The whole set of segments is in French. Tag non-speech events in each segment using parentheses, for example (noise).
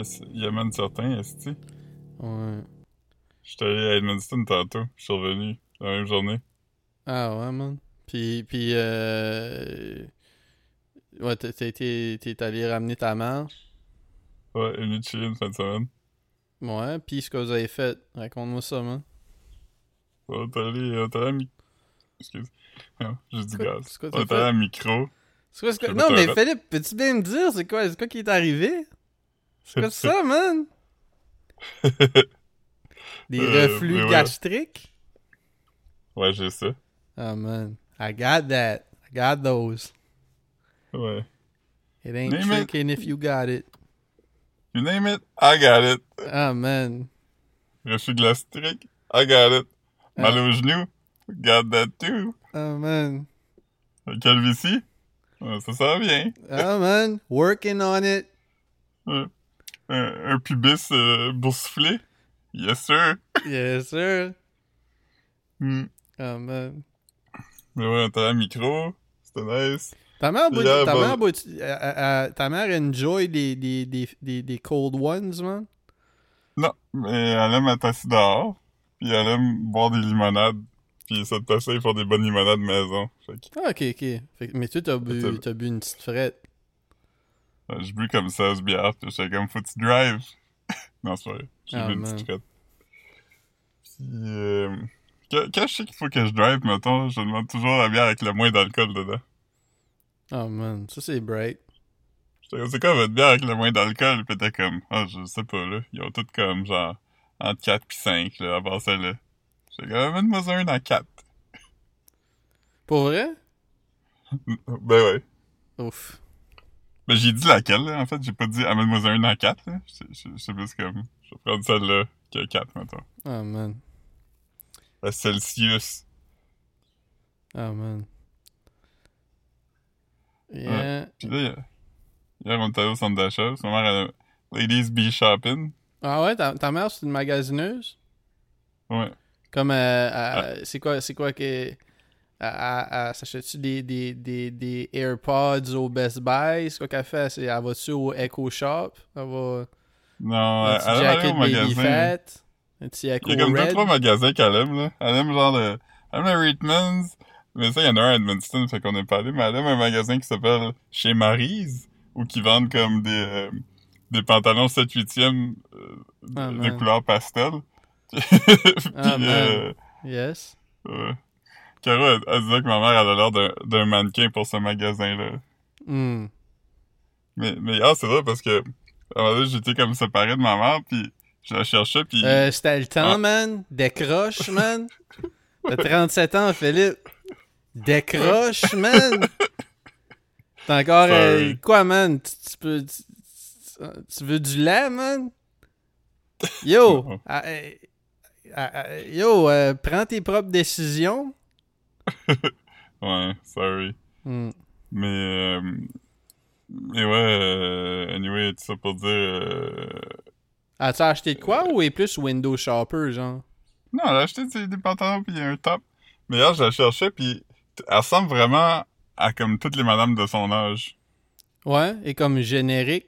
Yes, Yaman certain, est Ouais. J'étais allé à Edmundston tantôt. Je suis revenu la même journée. Ah ouais, man. Puis, puis euh... Ouais, t'es- allé ramener ta mère. Ouais, elle est venue chiller une fin de semaine. Ouais, puis ce que vous avez fait. Raconte-moi ça, man. On est allé, on est allé à mi... Excuse. (laughs) Non, J'ai du Quoi- gaz. On est allé à micro. C'est quoi, c'est quoi? Je Non, mais Philippe, peux-tu bien me dire c'est quoi, c'est quoi qui est arrivé? C'est quoi ça, (laughs) man? (laughs) Des Euh, reflux gastriques? Ouais, j'ai ça. Ah, man. I got that. I got those. Ouais. It ain't Name it. tricking if you got it. You name it, I got it. Ah, man. Refus gastrique, I got it. Mal Ah. au genou, got that too. Ah, man. Calvitie, ça sent bien. Ah, man. Working on it. Ouais. Un, un pubis euh, boursouflé, yes sir. Yes, sir. Man. Mais ouais, à la micro, c'était nice. Ta mère, boit- ta, bah- mère boit- euh, euh, ta mère enjoy des, des, des, des, cold ones, man? Non, mais elle aime être assise dehors, puis elle aime boire des limonades, puis ça te passait pour des bonnes limonades maison. Fait que Ah, ok, ok. Fait que- mais toi, t'as bu, t'as bu une petite frette. J'ai bu comme 16 bières, j'étais comme, faut que tu drive. (laughs) non, c'est vrai. J'ai Ah, bu une petite frette. Puis, euh, quand, quand je sais qu'il faut que je drive, mettons, je demande toujours la bière avec le moins d'alcool dedans. Oh, man. Ça, c'est bright. J'étais comme, c'est quoi votre bière avec le moins d'alcool? Puis t'es comme, ah, je sais pas, là. Ils ont toutes comme, genre, entre 4 pis 5, là, à part celle-là. J'étais comme, amène-moi un dans 4. Pour vrai? (laughs) Ben ouais. Ouf. Ben, j'ai dit laquelle, là. En fait, j'ai pas dit amène-moi un dans 4, là. C'est- C'est c'est plus comme, je vais prendre celle-là qui a 4, mettons. Oh, man. La Celsius. Oh, man. Yeah. Puis là, hier, on était au centre d'achat. Ma mère, elle a Ladies Be Shopping. Ah ouais, ta, ta mère, c'est une magasineuse? Ouais. Comme, euh, Ah. c'est quoi, c'est quoi que... Elle, elle- elle s'achète-tu des, des, des, des AirPods au Best Buy? C'est quoi qu'elle fait? C'est, elle va-tu au Echo Shop? Elle va... Non, un elle, petit elle aime aller jacket au Baby magasin. Fat? Un petit Echo Il y a comme deux, Red? trois magasins qu'elle aime, là. Elle aime genre le, elle aime le Reitmans. Mais ça, il y en a un à Edmundston, fait qu'on est pas allé, mais elle aime un magasin qui s'appelle Chez Maryse, où qui vendent comme des, euh, des pantalons 7 8 e de, Ah, de couleur pastel. (laughs) Puis, Ah, euh, Yes. ouais. Caro, elle, elle disait que ma mère, elle a l'air d'un- mannequin pour ce magasin-là. Hmm. Mais, mais ah, c'est vrai parce que, j'étais comme séparé de ma mère, puis je la cherchais, puis... Euh, c'était le temps, Ah. man. Décroche, man. T'as 37 ans, Philippe. Décroche, man. T'as encore... euh, quoi, man? Tu, tu peux... Tu, tu- tu veux du lait, man? Yo! (laughs) Ah, ah, ah, yo, euh, prends tes propres décisions. (laughs) Ouais, sorry. Hmm. Mais, euh, mais ouais, euh, anyway, tout ça pour dire... euh, As-tu acheté de quoi ou est plus window shopper, genre? Non, elle a acheté des, des pantalons puis un top. Mais là, je la cherchais, puis elle ressemble vraiment à comme toutes les madames de son âge. Ouais, et comme générique?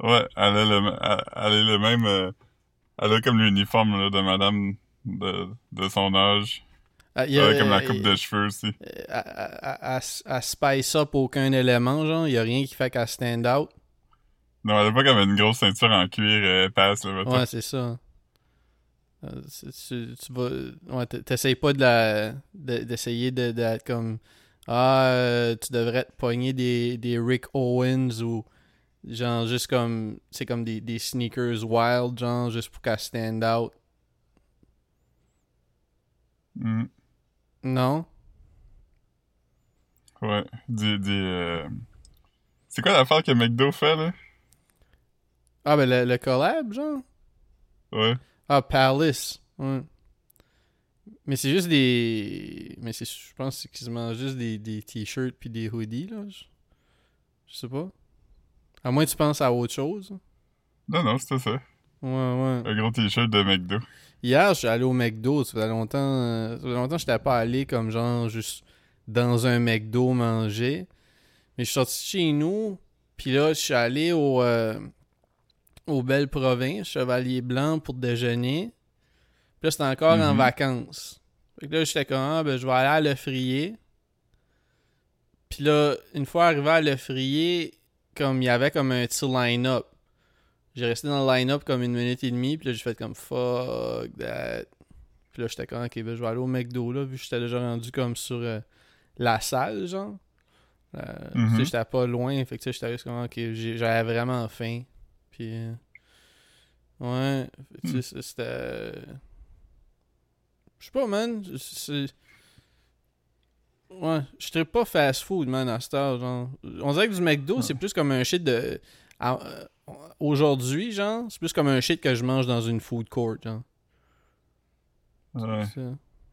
Ouais, elle a le, elle, elle a le même... euh, elle a comme l'uniforme de madame de, de son âge. Ah, y Elle a- a comme la euh, coupe de cheveux aussi. à, à spice up aucun élément, genre. Y a rien qui fait qu'elle stand out. Non, elle a pas comme une grosse ceinture en cuir euh, épaisse, là. Ouais, c'est ça. Euh, tu, tu vas. Ouais, t'essayes pas de la. de- d'essayer de, d'être comme. Ah, euh, tu devrais te pogner des, des Rick Owens ou. Genre, juste comme. C'est comme des, des sneakers wild, genre, juste pour qu'elle stand out. Mm, Non? ouais, des... des euh, C'est quoi l'affaire que McDo fait, là? Ah, ben le, le collab, genre? Ouais. Ah, Palace. Ouais. Mais c'est juste des. Mais c'est, je pense c'est quasiment juste des, des t-shirts puis des hoodies, là. Je, je sais pas. À moins que tu penses à autre chose. Non, non, c'était ça. Ouais, ouais. Un gros t-shirt de McDo. Hier, je suis allé au McDo. Ça faisait longtemps. euh, Ça faisait longtemps que j'étais pas allé comme genre juste dans un McDo manger. Mais je suis sorti de chez nous. Puis là, je suis allé au. euh, aux belles provinces, Chevalier Blanc pour déjeuner. Puis là, c'était encore en Mhm. vacances. Fait que là, j'étais comme, ah, ben, je vais aller à Le Frier. Puis là, une fois arrivé à Le Frier, comme il y avait comme un petit line-up. J'ai resté dans le line-up comme une minute et demie, puis là, j'ai fait comme fuck that. Puis là, j'étais comme, ok, ben, je vais aller au McDo, là, vu que j'étais déjà rendu comme sur euh, la salle, genre. Euh, Tu sais, j'étais pas loin, fait que sais, j'étais juste comme, ok, j'avais vraiment faim. Puis, euh, ouais, tu sais, c'est- c'était. Je sais pas, man. C'est. Ouais, je serais pas fast food, man, à cette heure, genre. On dirait que du McDo, c'est plus comme un shit de. à- euh, Aujourd'hui, genre, c'est plus comme un shit que je mange dans une food court, genre. Ouais. Ça.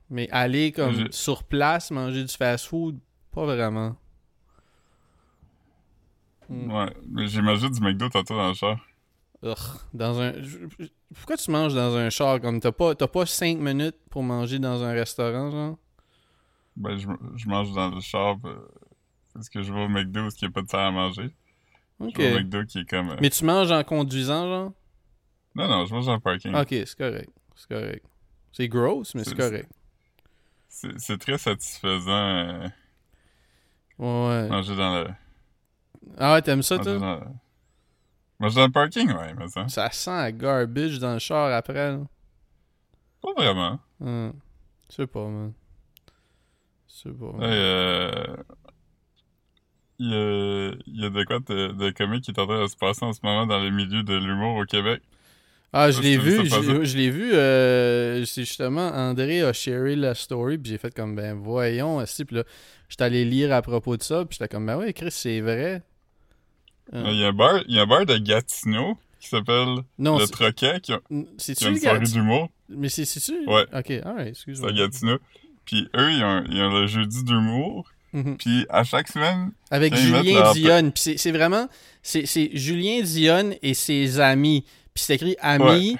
Mais aller comme Je- sur place, manger du fast food, pas vraiment. Mm. Ouais. Mais j'ai mangé du McDo tantôt dans le char. Dans un. Pourquoi tu manges dans un char comme t'as pas t'as pas 5 minutes pour manger dans un restaurant, genre? Ben, je, je mange dans le char euh, parce que je vais au McDo parce qu'il n'y a pas de salle à manger. Ok. Je vais au McDo qui est comme... euh, Mais tu manges en conduisant, genre? Non, non, je mange dans le parking. Ok, c'est correct. C'est correct. C'est gross, mais c'est correct. C'est très satisfaisant euh, Ouais, manger dans le... Ah ouais, t'aimes ça, toi? dans, le- manger dans le parking, ouais, mais ça. Ça sent la garbage dans le char après, là. Pas vraiment. Hum. Je sais pas, man. Je sais pas. man. Euh, Il y, a, il y a de quoi de, de comique qui est en train de se passer en ce moment dans le milieu de l'humour au Québec. Ah, je l'ai vu, je, l'ai vu, euh, c'est justement, André a sharé la story, puis j'ai fait comme, ben voyons, aussi, puis là, j'étais allé lire à propos de ça, puis j'étais comme, ben oui, Chris, c'est vrai. Euh, Il y a un bar, il y a un bar de Gatineau qui s'appelle Le c'est- Troquet qui a, c'est-tu qui a une soirée d'humour. Mais c'est- c'est-tu? Ouais. Ok, alright, C'est excuse-moi. à Gatineau. Puis eux, ils ont, ils ont le jeudi d'humour. Mhm. Puis à chaque semaine, Avec Julien leur- Dionne, puis c'est- vraiment, c'est c'est Julien Dionne et ses amis, puis c'est écrit amis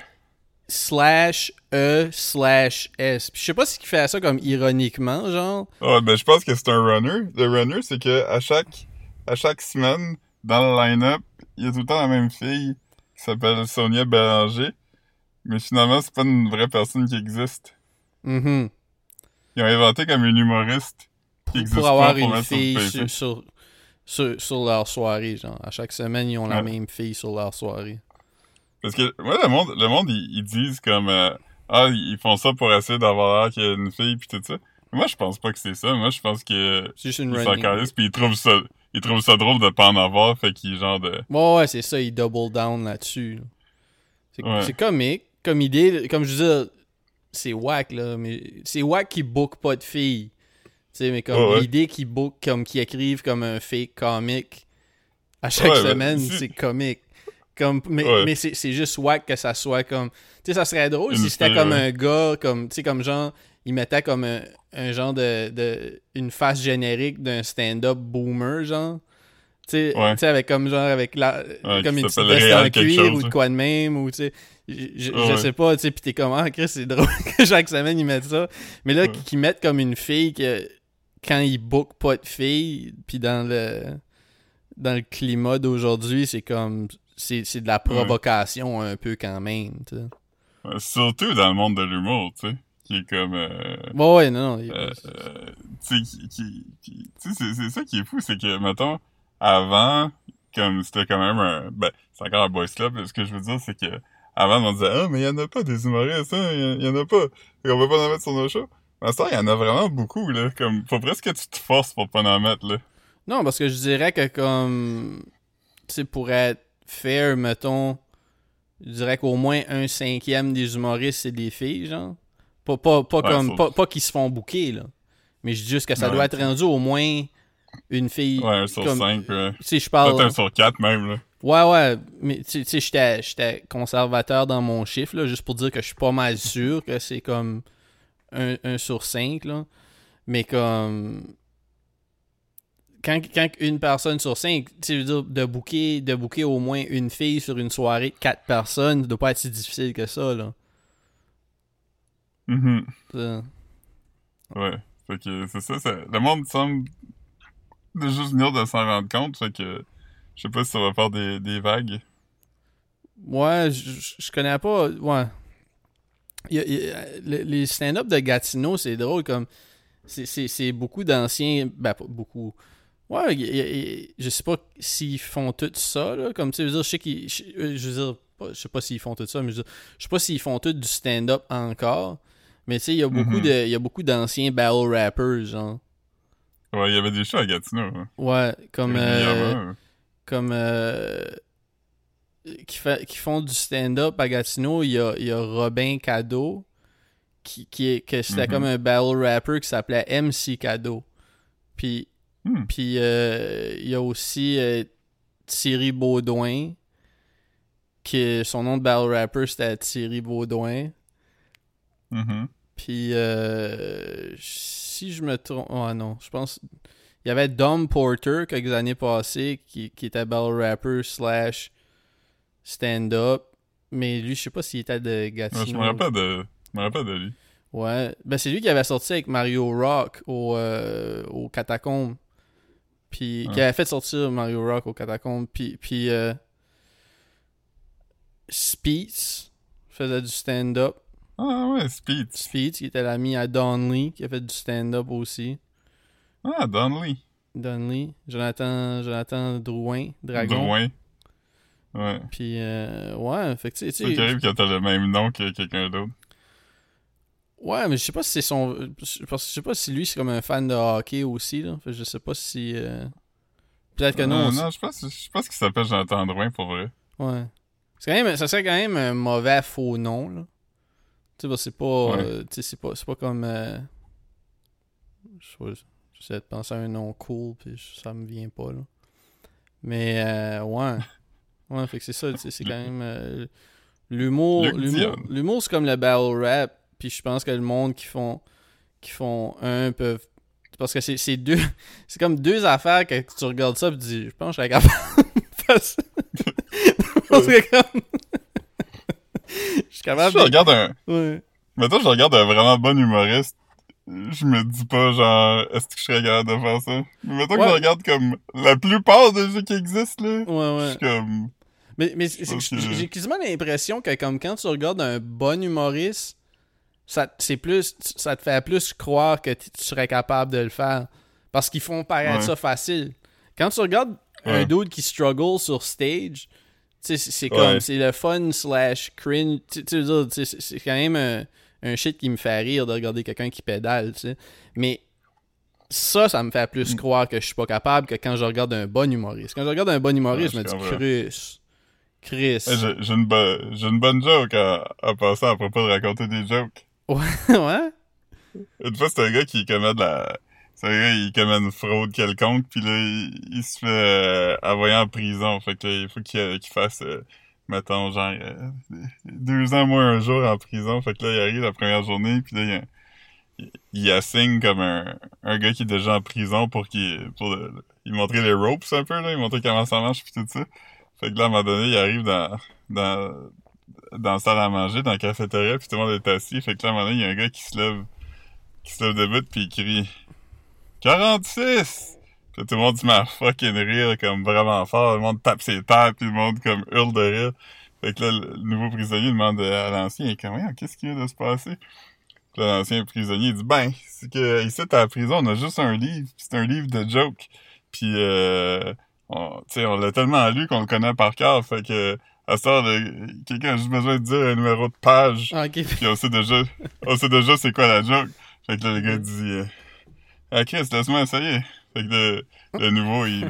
slash E slash S. Puis je sais pas si il fait ça comme ironiquement, genre. ah, ben, je pense que c'est un runner. Le runner, c'est que à chaque, à chaque semaine, dans le line-up, il y a tout le temps la même fille qui s'appelle Sonia Bélanger. Mais finalement, c'est pas une vraie personne qui existe. Mhm. Ils ont inventé comme une humoriste pour, avoir pour une fille sur, sur, sur, sur leur soirée, genre. À chaque semaine, ils ont la Ouais. même fille sur leur soirée. Parce que, moi, le monde, le monde, ils, ils disent comme, euh, ah, ils font ça pour essayer d'avoir l'air qu'il y a une fille pis tout ça. Moi, je pense pas que c'est ça. Moi, je pense que C'est juste une ils pis ils trouvent ça, ils trouvent ça drôle de pas en avoir, fait qu'ils genre de, Ouais, ouais, c'est ça, ils double down là-dessus. là. C'est Ouais. comique. Comme idée, comme je disais, c'est whack, là. Mais c'est whack qui book pas de filles. Sais, mais comme Ouais, l'idée qu'ils comme qu'ils écrivent comme un fake comique à chaque Ouais, ben, semaine, c'est comique. Comme, mais Ouais. mais c'est juste whack que ça soit comme. Tu sais, ça serait drôle Une si c'était comme un gars, comme, tu sais, comme genre, il mettait comme un, un genre de, de. une face générique d'un stand-up boomer, genre. Tu sais, avec comme genre, avec la. Comme une petite veste en cuir chose, ou de quoi de même, ou tu sais. Je, je- Ouais, je ouais. sais pas, tu sais, pis t'es comme, ah, Chris, c'est (laughs) drôle que chaque semaine ils mettent ça. Mais là, Ouais. qu'ils mettent comme une fille que quand ils bookent pas de filles, puis dans le dans le climat d'aujourd'hui, c'est comme c'est de la provocation un peu quand même, tu sais. surtout dans le monde de l'humour, tu sais, qui est comme, euh, Ouais, ouais, non, non. il- euh, euh, tu sais, qui, qui, c'est, c'est ça qui est fou, c'est que, mettons, avant, comme c'était quand même un, ben, c'est encore un boys club, ce que je veux dire, c'est que, avant, on disait, ah, mais il y en a pas des humoristes, hein, il y, en a pas. Qu'on peut pas en mettre sur nos shows. Ça, il y en a vraiment beaucoup, là, comme, faut presque que tu te forces pour pas en mettre, là. Non, parce que je dirais que comme tu sais, pour être fair, mettons, je dirais qu'au moins un cinquième des humoristes, c'est des filles, genre. Pas, pas, pas Ouais, comme faut- pas, pas qu'ils se font bouquer, là. Mais je dis juste que ça Ouais. doit être rendu au moins une fille. Ouais, un sur comme- cinq, ouais. Tu sais, je Peut-être parle. un sur quatre, même, là. Ouais, ouais. Mais tu sais, j'étais- j'étais conservateur dans mon chiffre, là, juste pour dire que je suis pas mal sûr que c'est comme un, un sur cinq, là. Mais comme. Quand, quand une personne sur cinq, tu veux dire, de booker, de booker au moins une fille sur une soirée de quatre personnes, ça doit pas être si difficile que ça, là. Mhm. Ça. Ouais. Fait que c'est ça, ça, le monde semble de juste venir de s'en rendre compte, fait que je sais pas si ça va faire des, des vagues. Ouais, je, je connais pas. Ouais. Il y a- il y a- les stand-up de Gatineau, c'est drôle comme. c'est- beaucoup d'anciens. Ben, beaucoup. Ouais, il il je sais pas s'ils font tout ça, là. Comme tu sais, je sais qu'ils. Je euh, veux dire, pas- je sais pas s'ils font tout ça, mais je veux dire, je sais pas s'ils font tout du stand-up encore. Mais tu sais, il y a beaucoup Mhm. de. Il y a beaucoup d'anciens battle rappers, genre. Ouais, il y avait des shows à Gatineau. hein. Ouais, comme. euh, comme euh, qui, fait, qui font du stand-up à Gatineau, il y a, il y a Robin Cadeau qui, qui est que c'était Mhm. comme un battle rapper qui s'appelait MC Cadeau. Puis Hmm. puis euh, il y a aussi euh, Thierry Baudouin qui son nom de battle rapper c'était Thierry Baudouin. Mhm. Puis euh, si je me trompe, ah non, je pense il y avait Dom Porter quelques années passées qui, qui était battle rapper slash stand-up, mais lui je sais pas s'il était de Ouais, Gatineau. je me rappelle de, je me rappelle de lui. Ouais, ben c'est lui qui avait sorti avec Mario Rock au, euh, au Catacombe. Puis qui Ouais. avait fait sortir Mario Rock au Catacombe. Puis, puis euh, Speeds faisait du stand-up. Ah ouais, Speed. Speeds qui était l'ami à Don Lee qui a fait du stand-up aussi. Ah, Donnelly. Don Lee, Jonathan, Jonathan Drouin, Dragon. Drouin. Ouais. Puis euh, ouais, fait que tu sais- C'est arrive quand t'as le même nom que quelqu'un d'autre. Ouais, mais je sais pas si c'est son. Parce que je sais pas si lui c'est comme un fan de hockey aussi. Là. Fait que je sais pas si. euh, Peut-être que non. Euh, aussi. non, je pense, je pense qu'il s'appelle Jonathan Drouin pour vrai. Ouais. C'est quand même, ça serait quand même un mauvais faux nom, là. Tu sais, parce que c'est pas, Ouais. euh, tu sais, c'est pas, c'est pas comme, euh, je sais pas, j'essaie de penser à un nom cool, puis ça me vient pas, là. Mais, euh, ouais. Ouais, fait que c'est ça, tu sais, c'est quand même, euh, l'humour, l'humour, c'est comme le battle rap, puis je pense que le monde qui font, qui font un peuvent, parce que c'est, c'est deux, (laughs) c'est comme deux affaires que tu regardes ça, puis tu dis, je pense que je serais capable de faire ça. (laughs) Parce que comme... (laughs) je suis Si capable je de... regarde un, Ouais. mettons, je regarde un vraiment bon humoriste, je me dis pas genre, est-ce que je serais capable de faire ça? Mais mettons que je regarde comme la plupart des jeux qui existent, là. Ouais, Je ouais. suis comme, Mais, mais j'ai quasiment l'impression que comme quand tu regardes un bon humoriste, ça, c'est plus, ça te fait plus croire que tu serais capable de le faire. Parce qu'ils font paraître Ouais. ça facile. Quand tu regardes un dude qui struggle sur stage, c'est comme, c'est le fun slash cringe. Tu veux dire, c'est quand même un, un shit qui me fait rire de regarder quelqu'un qui pédale, tu sais. Mais ça, ça me fait plus Mm. croire que je suis pas capable que quand je regarde un bon humoriste. Quand je regarde un bon humoriste, Ouais, je me dis. Chris. Chris. Hey, j'ai une, bo- une bonne joke à, à passer à propos de raconter des jokes. (laughs) ouais? Une fois, c'est un gars qui commet de la... C'est un gars, il commet une fraude quelconque, puis là, il, il se fait euh, envoyer en prison. Fait que là, il faut qu'il qu'il fasse, euh, mettons, genre, euh, deux ans moins un jour en prison. Fait que là, il arrive la première journée, puis là, il, il, assigne comme un, un gars qui est déjà en prison pour qu'il pour le- il montrer les ropes un peu, là, il montrer comment ça marche, puis tout ça. Fait que là, à un moment donné, il arrive dans, dans, dans la salle à manger, dans la cafétéria, puis tout le monde est assis. Fait que là, à un moment donné, il y a un gars qui se lève, qui se lève debout, puis il crie « 46! » Puis là, tout le monde se met à fucking rire, comme vraiment fort. Le monde tape ses têtes, puis le monde comme hurle de rire. Fait que là, le nouveau prisonnier demande à l'ancien, il comme « Voyons, Qu'est-ce qui vient de se passer? » Puis là, l'ancien prisonnier, dit « Ben, c'est que ici, à la prison, on a juste un livre. C'est un livre de jokes. Puis, euh, on, tu sais, on l'a tellement lu qu'on le connaît par cœur. Fait que, à ça, quelqu'un a juste besoin de dire un numéro de page. Ah, ok. Puis on sait déjà, on sait déjà c'est quoi la joke. Fait que là, le gars dit, euh, ah Chris, laisse-moi essayer. Fait que le, le nouveau, il,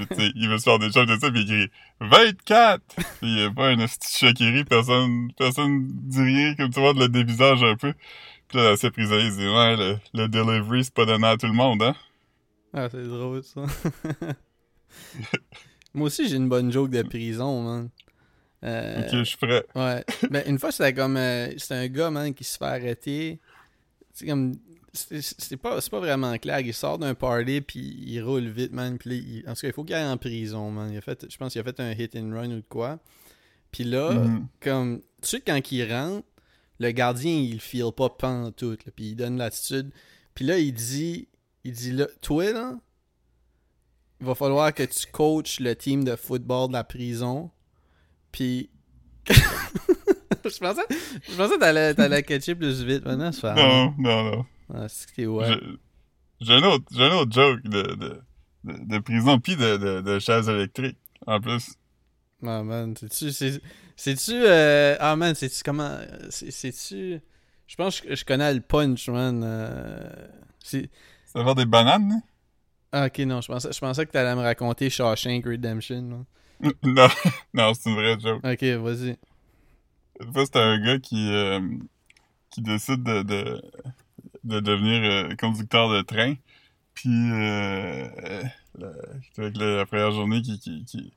veut se faire des jokes de ça, puis il crie 24! Puis il y a pas un petit qui rit, personne, personne dit rien, comme tu vois, de le dévisage un peu. Puis là, l'ancien prisonnier, il dit, ouais, le, le delivery, c'est pas donné à tout le monde, hein. Ah, c'est drôle, ça. (laughs) Moi aussi, j'ai une bonne joke de prison, man. Euh, Ok, je suis prêt. Ouais. Ben, une fois, c'était comme. euh, c'était un gars, man, qui se fait arrêter. C'est comme. C'est pas, pas vraiment clair. Il sort d'un party, puis il roule vite, man. Puis il- en tout cas, il faut qu'il aille en prison, man. Il a fait, je pense qu'il a fait un hit and run ou de quoi. Puis là, Mhm. comme. Tu sais, quand il rentre, le gardien, il le file pas pantoute, là, puis il donne l'attitude. Puis là, il dit. Il dit là, toi, là, il va falloir que tu coaches le team de football de la prison. Puis (laughs) je pensais, je pensais que t'allais, catcher plus vite. Maintenant. Non, non, non. Ah, c'est que t'es ouais. J'ai un autre, j'ai un autre joke de, de, de, de prison pis de, de, de chaise électrique, en plus. Ah, man, c'est-tu. c'est- C'est-tu. euh, Ah, man, c'est-tu comment. c'est- C'est-tu. Je pense que je connais le punch, man. euh, C'est. Ça va des bananes, hein? Ah, ok, non, je pensais, je pensais que t'allais me raconter Shawshank Redemption. là. Non, (laughs) non, c'est une vraie joke. Ok, vas-y. Une fois, c'était un gars qui, euh, qui décide de, de, de devenir euh, conducteur de train. Puis, euh, euh, la, première journée qui, qui, qui,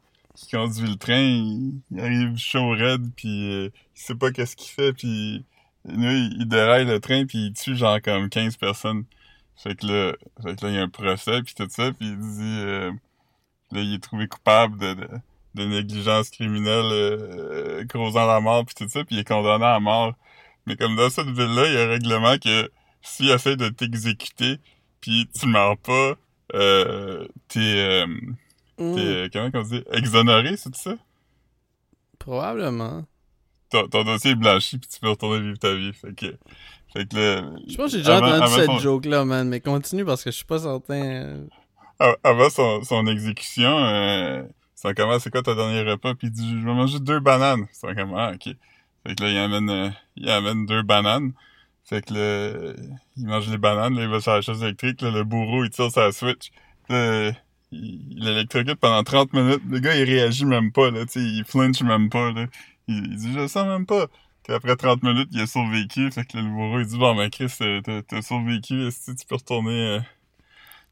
conduit le train, il, arrive chaud raide, puis euh, il sait pas qu'est-ce qu'il fait, puis là, il, il déraille le train, puis il tue genre comme 15 personnes. Fait que là, fait que là il y a un procès, puis tout ça, puis il dit... euh, là, il est trouvé coupable de... de de négligence criminelle causant la mort puis tout ça puis il est condamné à mort mais comme dans cette ville là il y a un règlement que s'il essaie de t'exécuter puis tu meurs pas euh, t'es euh, t'es euh, comment qu'on dit? Exonéré c'est ça? Probablement. ton, ton dossier est blanchi puis tu peux retourner vivre ta vie fait que fait que là, Je pense que j'ai déjà entendu cette son- joke-là, man. Mais continue parce que je suis pas certain. euh. av- avant son, son exécution euh, c'est comment c'est quoi ton dernier repas? Puis il dit je vais manger deux bananes c'est comme ah ok fait que là il amène euh, il amène deux bananes fait que là il mange les bananes là il va sur la chaise électrique là, le bourreau il tire sa switch. Il, l'électrocute pendant 30 minutes. Le gars il réagit même pas là tu il flinche même pas là. Il, dit je sens même pas. Puis après 30 minutes il a survécu. Fait que le bourreau il dit bon ben Chris t'as survécu est-ce tu peux retourner euh,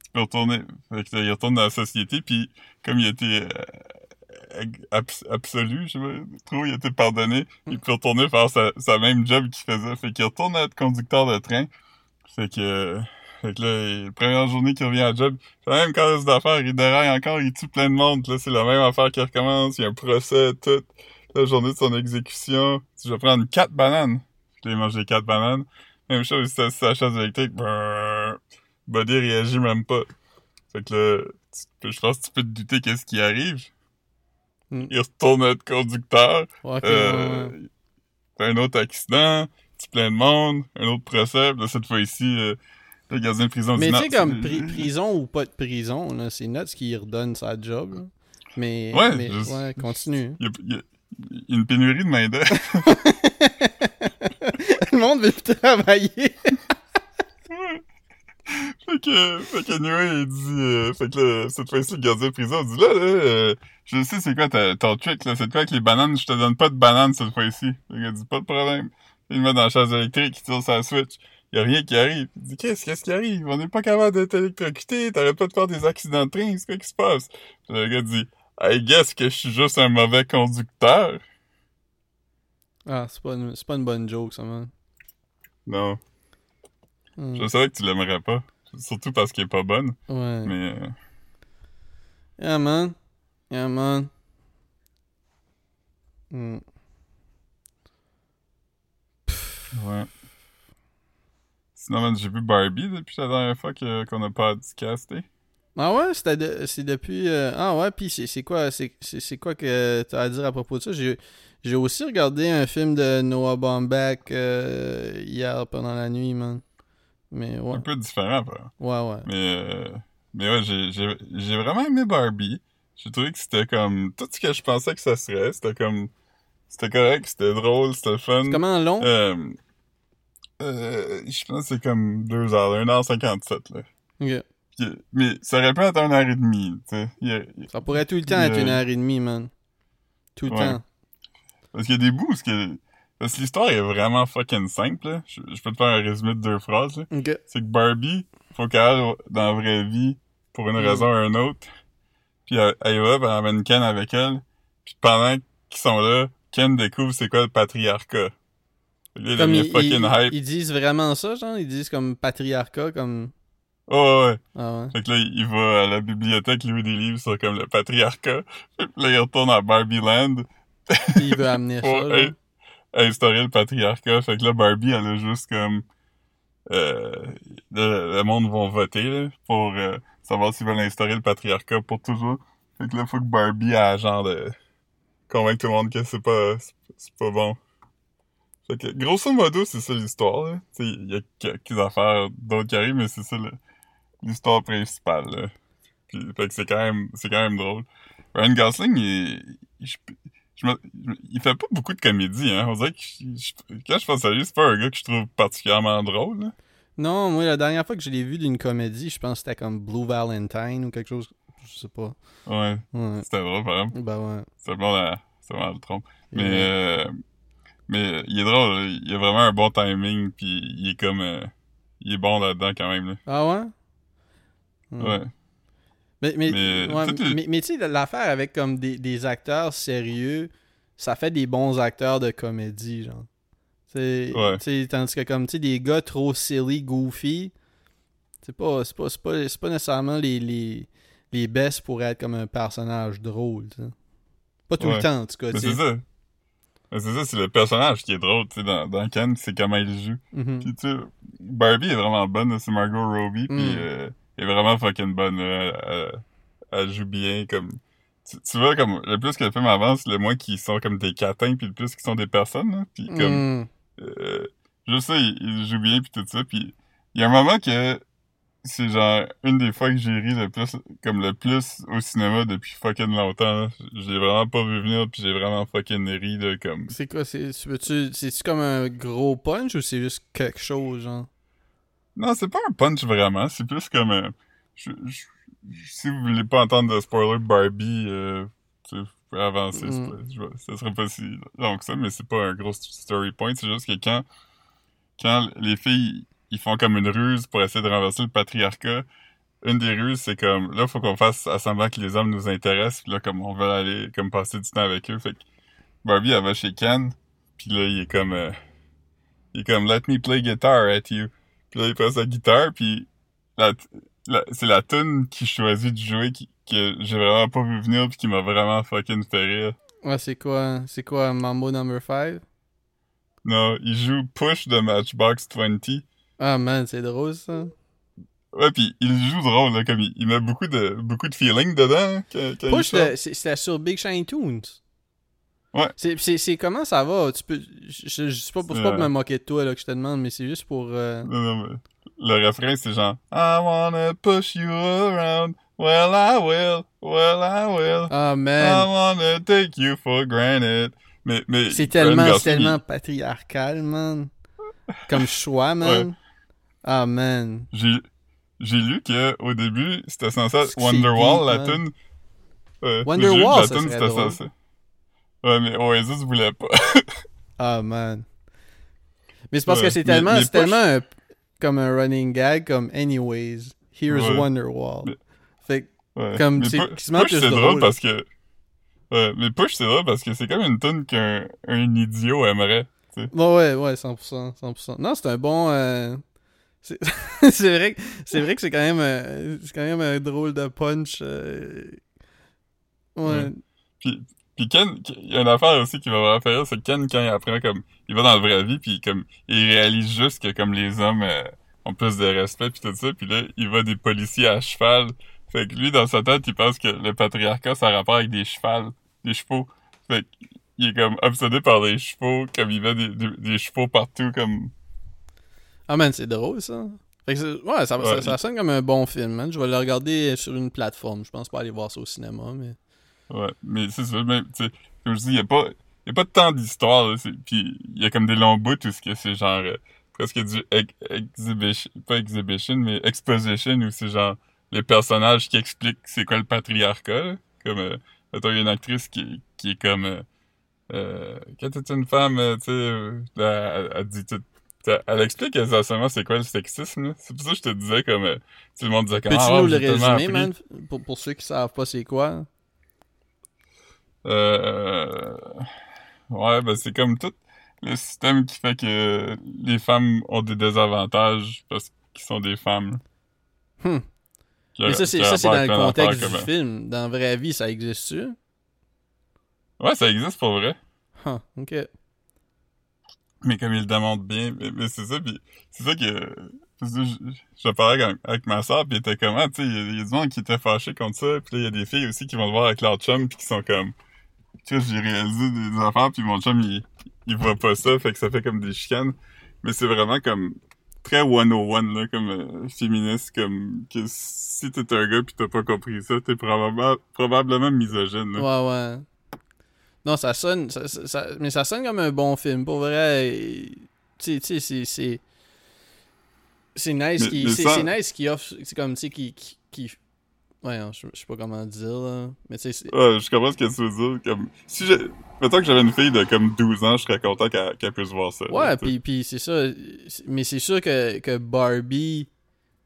tu peux retourner. Fait que il retourne dans la société. Puis comme il était euh, abs- absolu, je pas trop, il a été pardonné, il peut retourner faire sa, même job qu'il faisait. Fait qu'il retourne être conducteur de train. Fait que, fait que là, la première journée qu'il revient à job, c'est la même cause d'affaires, il déraille encore, il tue plein de monde. Là, c'est la même affaire qui recommence, il y a un procès, tout. La journée de son exécution, je vais prendre quatre bananes. Puis là, il mange les quatre bananes. Même chose, c'est sa chaise électrique. Brrr. Body réagit même pas. Fait que là, je pense que tu peux te douter qu'est-ce qui arrive. Mm. Il retourne être conducteur. Ouais, ok, Euh, ouais, un autre accident, tu plein de monde, un autre procès. Là, cette fois-ci, euh, le gardien de prison Mais tu sais, comme pri- prison ou pas de prison, c'est Nuts qui redonne sa job. là. Mais, Ouais, mais je- ouais, continue. Il y, a, il y a- y a une pénurie de main-d'œuvre. (laughs) Le monde veut travailler. (laughs) fait que, fait que anyway, il dit, euh, fait que là, cette fois-ci, le gardien de prison dit là, là, euh, je sais c'est quoi ta, ton trick, là, c'est quoi avec les bananes, je te donne pas de bananes cette fois-ci. Le gars dit pas de problème. Il met dans la chaise électrique, il tire sa switch. Y a rien qui arrive. Il dit, qu'est-ce, qu'est-ce qui arrive? On n'est pas capable d'être électrocuté, t'arrêtes pas de faire des accidents de train, c'est quoi qui se passe? Puis le gars dit, I guess que je suis juste un mauvais conducteur. Ah, c'est pas, une- c'est pas une bonne joke, ça, man. Non. Hmm. Je savais que tu l'aimerais pas. Surtout parce qu'elle est pas bonne, Ouais. mais, euh, Yeah, man. Yeah, man. Hmm. Ouais. Sinon, man, j'ai vu Barbie depuis la dernière fois qu'on a pas podcasté. Ah ouais, c'était de- c'est depuis... euh, Ah ouais, puis c'est c'est quoi, c'est c'est- c'est quoi que t'as à dire à propos de ça? J'ai j'ai aussi regardé un film de Noah Baumbach euh, hier pendant la nuit, man. Mais ouais, Un peu différent, quoi. ouais, ouais. Mais, euh, mais ouais, j'ai, vraiment aimé Barbie. J'ai trouvé que c'était comme tout ce que je pensais que ça serait. C'était comme, c'était correct, c'était drôle, c'était fun. C'est comment long? Euh, euh, je pense que c'est comme deux heures, 1 heure 57, là. Ok. Puis, mais ça aurait pu être une heure et demie, tu sais. Il y a- Ça pourrait tout le temps il être a- une heure et demie, man. Tout le Ouais. temps. Parce qu'il y a des bouts que, parce que l'histoire est vraiment fucking simple, là. Je, je peux te faire un résumé de deux phrases, là. Ok. c'est que Barbie, faut qu'elle aille dans la vraie vie pour une Mm. raison ou une autre. Puis elle, elle va, puis elle amène Ken avec elle. Puis pendant qu'ils sont là, Ken découvre c'est quoi le patriarcat. Là, il Comme ils, fucking hype. ils disent vraiment ça, genre? Ils disent comme patriarcat, comme... Oh ouais, ouais. Ah ouais. Fait que là, il va à la bibliothèque lire des livres sur comme le patriarcat. Puis (laughs) là, il retourne à Barbie Land Puis il veut (laughs) amener ça, là. In- instaurer le patriarcat. Fait que là, Barbie, elle a juste comme... Euh, le, monde vont voter pour euh, savoir s'ils veulent instaurer le patriarcat pour toujours. Fait que là, faut que Barbie a genre de convaincre tout le monde que c'est pas c'est pas bon. Fait que, grosso modo, c'est ça l'histoire, il y a quelques affaires d'autres qui arrivent, mais c'est ça l'histoire principale, là. Puis, fait que c'est quand même, c'est quand même drôle. Ryan Gosling, il, je- je me- il fait pas beaucoup de comédie, hein. On dirait que je- quand je pense à lui, c'est pas un gars que je trouve particulièrement drôle, là. Non, moi, la dernière fois que je l'ai vu d'une comédie, je pense que c'était comme Blue Valentine ou quelque chose. Je sais pas. Ouais, Ouais. c'était drôle, par exemple. Ben ouais. C'est bon, la, c'est vraiment le trompe. Mais, Ouais. euh, mais il est drôle, il a vraiment un bon timing, puis il est comme, euh, il est bon là-dedans quand même, là. Ah ouais? Ouais. Mais, mais, Mais, ouais, mais, mais tu sais, l'affaire avec comme des, des acteurs sérieux, ça fait des bons acteurs de comédie, genre. T'sais, Ouais. t'sais, tandis que comme, des gars trop silly, goofy, c'est pas, pas, pas, pas nécessairement les, les, les best pour être comme un personnage drôle, t'sais. Pas tout Ouais. le temps, en tout cas, c'est ça. C'est ça, c'est le personnage qui est drôle, tu sais, dans, dans Ken, c'est comment il joue. Mhm. Puis tu sais, Barbie est vraiment bonne, c'est Margot Robbie, puis Mm. euh, est vraiment fucking bonne, là. Elle, elle joue bien, comme... Tu, tu vois, comme, le plus que le film avance, le moins qu'ils sont comme des catins, puis le plus qu'ils sont des personnes, là. Puis comme... Mm. Euh, je sais, il, il joue bien puis tout ça. Puis il y a un moment que c'est genre une des fois que j'ai ri le plus, comme le plus au cinéma depuis fucking longtemps. l'ai vraiment pas vu venir puis j'ai vraiment fucking ri là, comme. C'est quoi, c'est, tu c'est-tu comme un gros punch ou c'est juste quelque chose, genre? Non, c'est pas un punch vraiment. C'est plus comme. euh, je- je- si vous voulez pas entendre de spoiler Barbie, euh, tu sais, vous pouvez avancer. Mm. je ça serait pas si long que ça, mais c'est pas un gros story point. C'est juste que quand, quand les filles ils font comme une ruse pour essayer de renverser le patriarcat, une des ruses, c'est comme là, faut qu'on fasse à semblant que les hommes nous intéressent, puis là, comme on veut aller comme passer du temps avec eux. Fait que Barbie, elle va chez Ken, puis là, il est comme euh, il est comme Let me play guitar at you. Là, il prend sa guitare, puis la, la- c'est la tune qu'il choisit de jouer qui, que j'ai vraiment pas vu venir puis qui m'a vraiment fucking fait rire. Ouais, c'est quoi, c'est quoi Mambo Number 5? Non, il joue Push de Matchbox 20. Ah man, c'est drôle ça. Ouais, puis il joue drôle, là, comme il, il met beaucoup de beaucoup de feeling dedans. hein, Quand, quand il Push, c'est- c'était sur Big Shiny Tunes. Ouais. C'est, comment ça va? Tu peux. Je, je, sais pas, pour- pas Euh. me moquer de toi là, que je te demande, mais c'est juste pour. euh, Non, non, mais le refrain, c'est genre I wanna push you around. Well, I will. Well, I will. Ah I man. wanna take you for granted. Mais, mais C'est tellement, tellement patriarcal, man. Comme choix, man. Ah man. J'ai j'ai lu que au début, c'était censé être Wonderwall, la tune. Ouais, Wonderwall, ça serait c'était drôle. censé. Ouais, mais Oasis voulait pas. (laughs) Ah man. Mais c'est parce Ouais, que c'est tellement, c'est tellement un- comme un running gag, comme anyways, here's Ouais. Wonderwall. Mais- Fait Ouais. Comme, c'est Push, c'est drôle. parce que. Ouais, mais Push, c'est drôle parce que c'est comme une tune qu'un un idiot aimerait. Bon, ouais, ouais, 100%, 100%. Non, c'est un bon... euh, (laughs) C'est vrai, que- c'est vrai que c'est quand même euh, c'est quand même un drôle de punch. euh, Ouais. Ouais. Puis, puis Ken, il y a une affaire aussi qui va vraiment rire, c'est que Ken, quand il apprend comme, il va dans la vraie vie, puis comme, il réalise juste que comme les hommes euh, ont plus de respect puis tout ça, puis là, il voit des policiers à cheval. Fait que lui, dans sa tête, il pense que le patriarcat, ça a rapport avec des chevals, des chevaux. Fait qu'il est comme obsédé par les chevaux, comme il met des, des, des chevaux partout, comme... Ah man, c'est drôle ça. Fait que c'est- ouais, ça, ça, Ouais. ça sonne comme un bon film, man. Je vais le regarder sur une plateforme. Je pense pas aller voir ça au cinéma, mais. Ouais, mais c'est ça, même, tu sais, comme je dis, il y a pas, y a pas tant d'histoire, puis il y a comme des longs bouts ce que c'est genre, euh, presque du ex- exhibition, pas exhibition, mais exposition, où c'est genre, les personnages qui expliquent c'est quoi le patriarcat, là. comme, euh, mettons, il y a une actrice qui, qui est comme, euh, euh, quand t'es une femme, euh, tu sais, euh, elle, elle dit tout, elle- elle explique exactement c'est quoi le sexisme. C'est pour ça que je te disais comme, euh, tout le monde disait comme, Peux-tu ah, nous le résumer, man? Pour, pour ceux qui savent pas c'est quoi? Euh, ouais, ben c'est comme tout le système qui fait que les femmes ont des désavantages parce qu'ils sont des femmes. Hmm. A- Mais ça, c'est dans le contexte du comme- film. Dans la vraie vie, ça existe-tu? Ouais, ça existe pour vrai. Huh, ok. Mais comme il le démontre bien, mais, mais c'est ça, puis c'est ça que... je, je parlais avec, avec ma soeur, puis était comme, ah, tu sais, il y, a- du monde qui était fâché contre ça, puis là, il y a des filles aussi qui vont le voir avec leur chum, puis qui sont comme, tu sais, j'ai réalisé des affaires, puis mon chum, il, il voit pas ça, fait que ça fait comme des chicanes. Mais c'est vraiment comme très 101, là, comme euh, féministe, comme que si t'es un gars pis t'as pas compris ça, t'es probablement, probablement misogyne, là. Ouais, ouais. Non, ça sonne, ça, ça- ça- mais ça sonne comme un bon film. Pour vrai, tu sais, c'est, c'est, c'est nice qui, c'est, nice qui offre, c'est comme, tu sais, qui- ouais, non, je, je sais pas comment dire, là. Mais tu sais, Ouais, je comprends ce que tu veux dire. Comme, si j'ai, mettons que j'avais une fille de comme 12 ans, je serais content qu'elle puisse voir ça. Ouais, puis puis c'est ça. Mais c'est sûr que, que Barbie,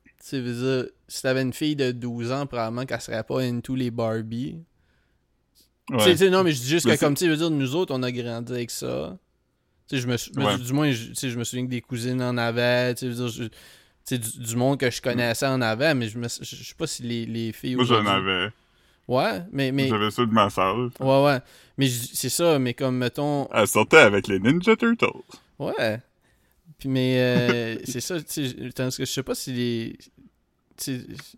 tu sais, veux dire, si t'avais une fille de 12 ans, probablement qu'elle serait pas into les Barbie. Ouais. non, mais je dis juste Mais que, comme, tu veux dire, nous autres, on a grandi avec ça. Tu sais, je me, Ouais. du moins, je, tu sais, je me souviens que des cousines en avaient, tu sais, veux dire, je- du, du monde que je connaissais en avait, mais je me, je, je sais pas si les, les filles Moi, j'en avais. Ouais, mais, mais, J'avais ceux de ma soeur. ouais, ouais. Mais c'est ça, mais comme, mettons, Elle sortait avec les Ninja Turtles. Ouais. Puis, mais euh, (laughs) c'est ça, tu sais, tandis que je sais pas si les.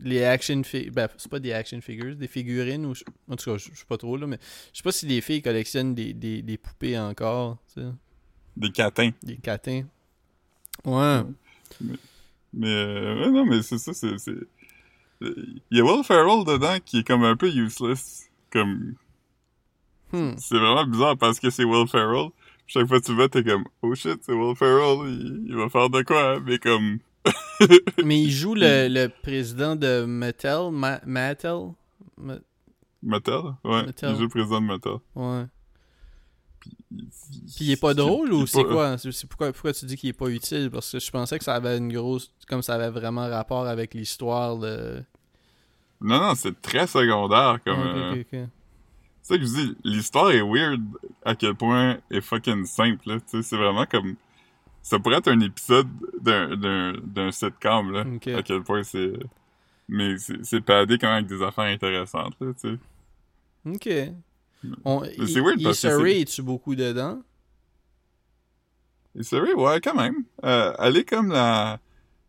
les action figures. Ben, c'est pas des action figures, des figurines ou. En tout cas, je je sais pas trop là, mais je sais pas si les filles collectionnent des, des, des poupées encore, tu sais, Des catins. des catins. Ouais. Mais, euh, ouais, non, mais c'est ça, c'est. Il y a Will Ferrell dedans qui est comme un peu useless. Comme, Hmm. c'est vraiment bizarre parce que c'est Will Ferrell. Chaque fois que tu vois, t'es comme, oh shit, c'est Will Ferrell, il, il va faire de quoi? Mais comme, (laughs) Mais il joue le, le président de Mattel. Ma- Mattel? Ma- Mattel? Ouais, Mattel. il joue le président de Mattel. Ouais. Puis il est pas drôle ou est c'est quoi? C'est pourquoi, pourquoi tu dis qu'il est pas utile? Parce que je pensais que ça avait une grosse. Comme ça avait vraiment rapport avec l'histoire de. Non, non, c'est très secondaire, comme... Ok, euh. C'est ça que je dis, l'histoire est weird à quel point elle est fucking simple, c'est vraiment comme... Ça pourrait être un épisode d'un, sitcom, là. À quel point c'est... Mais c'est, c'est padé quand même avec des affaires intéressantes, là, tu sais. Ok. On, c'est il, weird parce que c'est- rate-tu beaucoup dedans? Et sérieux, ouais, quand même. Euh, elle est comme la...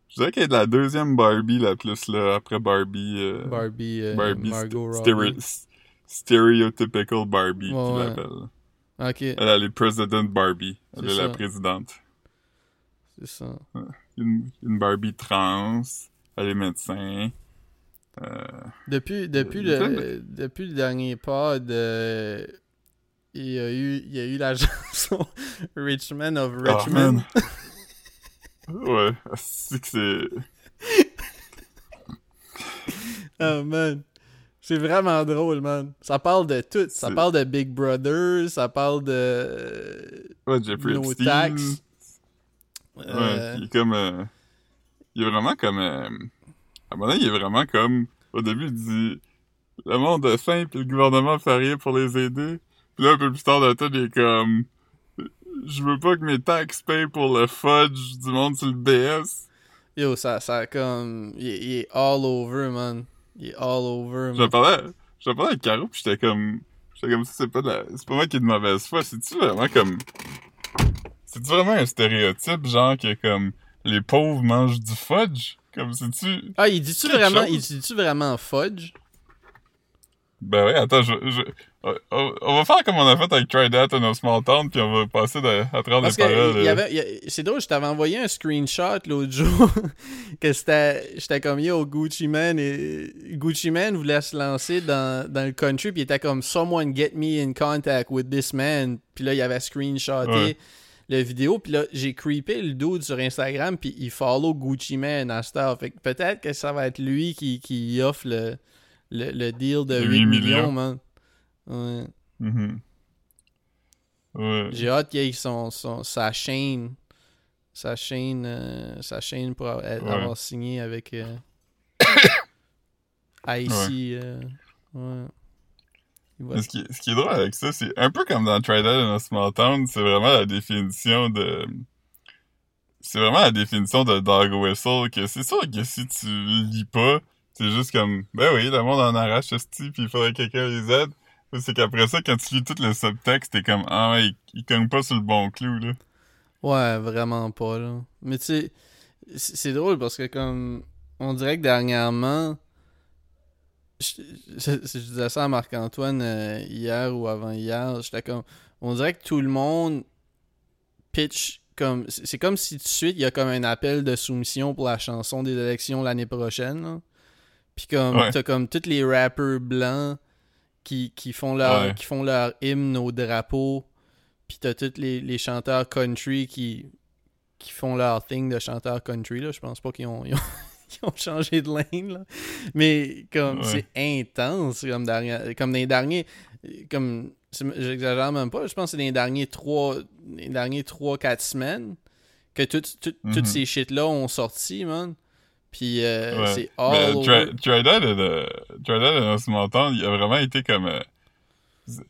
Je dirais qu'elle est la deuxième Barbie la plus, là, après Barbie... euh, Barbie, euh, Barbie Margot st- Robbie. stere- stereotypical Barbie, Ouais, ouais. Ok, Elle, elle est President Barbie. Elle C'est est la présidente. c'est ça. Une, une Barbie trans. Elle est médecin. Euh, Depuis, depuis, le, depuis le dernier pod, euh, il, y a eu, il y a eu la chanson (laughs) Richmond of Ah, Richmond. man. (laughs) ouais, c'est que c'est... Oh man. C'est vraiment drôle, man. Ça parle de tout. Ça parle de Big Brother, ça parle de Ouais, Jeffrey No Epstein. Tax. Ouais, Euh, il est comme... euh, il est vraiment comme... euh, à il est vraiment comme... Au début, il dit... Le monde faim, puis le gouvernement fait rien pour les aider. Puis là, un peu plus tard dans le temps, il est comme... Je veux pas que mes taxes payent pour le fudge du monde sur le BS. Yo, ça, ça comme. Il, est- il est all over, man. Il est all over, J'en man. parlais, j'en parlais avec Caro, pis j'étais comme, j'étais comme ça, c'est pas de la, c'est pas moi qui est de mauvaise foi, c'est-tu vraiment comme, c'est-tu vraiment un stéréotype, genre, que comme, les pauvres mangent du fudge? Comme, Ah, il dit-tu vraiment, il dit-tu vraiment fudge? ben ouais, attends, je, je, on, va faire comme on a fait avec Try That in a Small Town, pis on va passer de, à travers Parce les que paroles. euh. c'est drôle, je t'avais envoyé un screenshot l'autre jour (laughs) que c'était, j'étais comme yo Gucci Man et Gucci Man voulait se lancer dans, dans le country puis il était comme someone get me in contact with this man puis là il avait screenshoté Ouais. Le vidéo puis là j'ai creepé le dude sur Instagram puis il follow Gucci Man à Star fait que peut-être que ça va être lui qui, qui offre le, le, le deal de 8, 8 millions, millions. man. Ouais. Mhm. Ouais. J'ai hâte qu'il y ait son, son, sa chaîne. Sa chaîne, euh, sa chaîne pour avoir, Ouais. avoir signé avec euh, (coughs) IC. euh, ouais. Ce qui, ce qui est drôle avec ça, c'est un peu comme dans That in a Small Town, c'est vraiment la définition de... C'est vraiment la définition de dog whistle, que c'est sûr que si tu lis pas, c'est juste comme, ben oui, le monde en arrache ce puis il faudrait que quelqu'un les aide. C'est qu'après ça, quand tu lis tout le subtexte, t'es comme, ah ouais, il, il cogne pas sur le bon clou, là. Ouais, vraiment pas, là. Mais tu sais, c'est drôle parce que comme, on dirait que dernièrement, je, je- je disais ça à Marc-Antoine euh, hier ou avant-hier. J'étais comme. On dirait que tout le monde pitch comme. C'est comme si tout de suite, il y a comme un appel de soumission pour la chanson des élections l'année prochaine. là. Puis comme. Ouais. T'as comme tous les rappers blancs qui, qui, font leur, Ouais. qui font leur hymne au drapeau. Puis t'as tous les, les chanteurs country qui, qui font leur thing de chanteurs country. Là. Je pense pas qu'ils ont, ils ont, ils ont changé de ligne. Là. Mais comme Ouais. c'est intense comme, dernier, comme dans les derniers. Comme j'exagère même pas, je pense que c'est dans les derniers 3 les derniers 3-4 semaines que tout, tout- toutes ces shit-là ont sorti, man. Puis euh, Ouais. c'est Mais all over. Trinidad, dans ce moment, il a vraiment été comme... euh,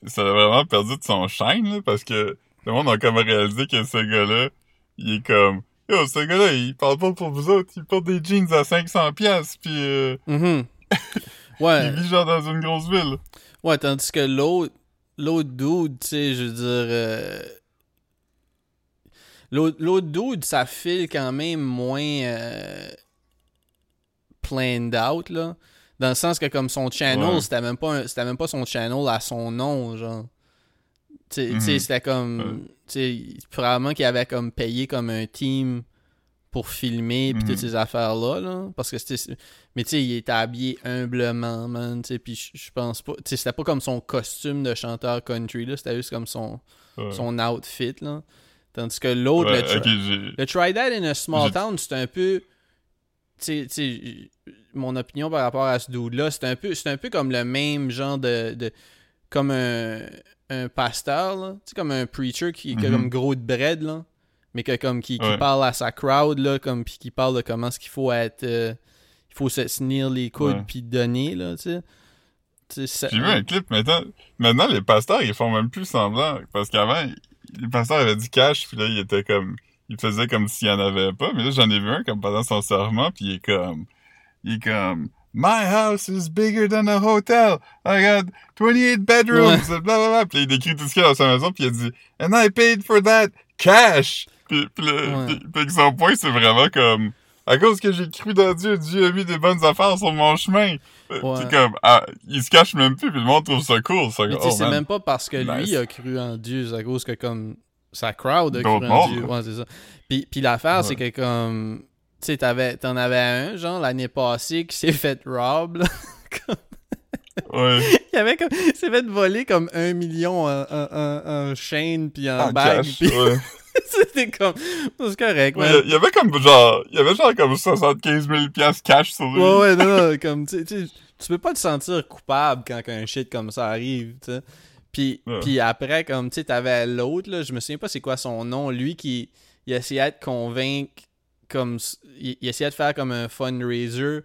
ça a vraiment perdu de son shine, là, parce que le monde a comme réalisé que ce gars-là, il est comme... Yo, ce gars-là, il parle pas pour vous autres, il porte des jeans à 500 pièces puis euh, (laughs) Mhm. il Ouais, vit genre dans une grosse ville. ouais, tandis que l'autre l'autre dude, tu sais, je veux dire euh, l'autre l'autre dude, ça file quand même moins euh, planned out là, dans le sens que comme son channel, Ouais. c'était même pas un- même pas son channel à son nom, genre. Tu sais, tu sais, Mhm. c'était comme probablement qu'il avait comme payé comme un team pour filmer puis Mhm. toutes ces affaires là là parce que c'était mais tu sais il était habillé humblement man tu sais puis je pense pas tu sais c'était pas comme son costume de chanteur country là c'était juste comme son Ouais. son outfit là tandis que l'autre Ouais, le, tri- le Try That in a Small Town c'est un peu tu sais- tu sais mon opinion par rapport à ce dude là c'est un peu c'est un peu comme le même genre de, de comme un un pasteur là tu sais comme un preacher qui, qui a Mhm. comme gros de bread là mais que comme qui, qui Ouais. parle à sa crowd là comme puis qui parle de comment ce qu'il faut être euh, il faut se tenir les coudes puis donner là tu sais ça- J'ai vu un clip maintenant. Maintenant, les pasteurs, ils font même plus semblant. Parce qu'avant, les pasteurs avaient du cash, puis là, ils étaient comme. Ils faisaient comme s'il y en avait pas. Mais là, j'en ai vu un comme pendant son serment, puis il est comme. Il est comme. My house is bigger than a hotel. I got 28 bedrooms. Blablabla. Puis là, il décrit tout ce qu'il y a dans sa maison, puis il a dit. And I paid for that cash. Puis, puis, Ouais. puis- puis son point, c'est vraiment comme. À cause que j'ai cru dans Dieu, Dieu a mis des bonnes affaires sur mon chemin. Euh, Ouais. Puis comme, ah, il se cache même plus, puis le monde trouve ça cool. Ça, mais tu oh, c'est même pas parce que Nice. lui a cru en Dieu c'est à cause que comme sa crowd a cru en. Dieu ouais c'est ça puis, puis l'affaire c'est que comme tu sais t'en avais un genre l'année passée qui s'est fait rob là. (laughs) Ouais. (laughs) il avait comme il s'est fait voler comme un million en, en, en, en chaîne puis en, bague cash, ouais. (laughs) c'était comme c'est correct Ouais. Il y avait comme genre, il y avait genre comme 75 000 piastres cash sur lui. Ouais, ouais, non, non, comme, tu tu peux pas te sentir coupable quand un shit comme ça arrive, tu sais. Puis, Ouais. puis après, comme, tu sais, t'avais l'autre, là, je me souviens pas c'est quoi son nom, lui qui, il essayait de convaincre, comme, il, il essayait de faire comme un fundraiser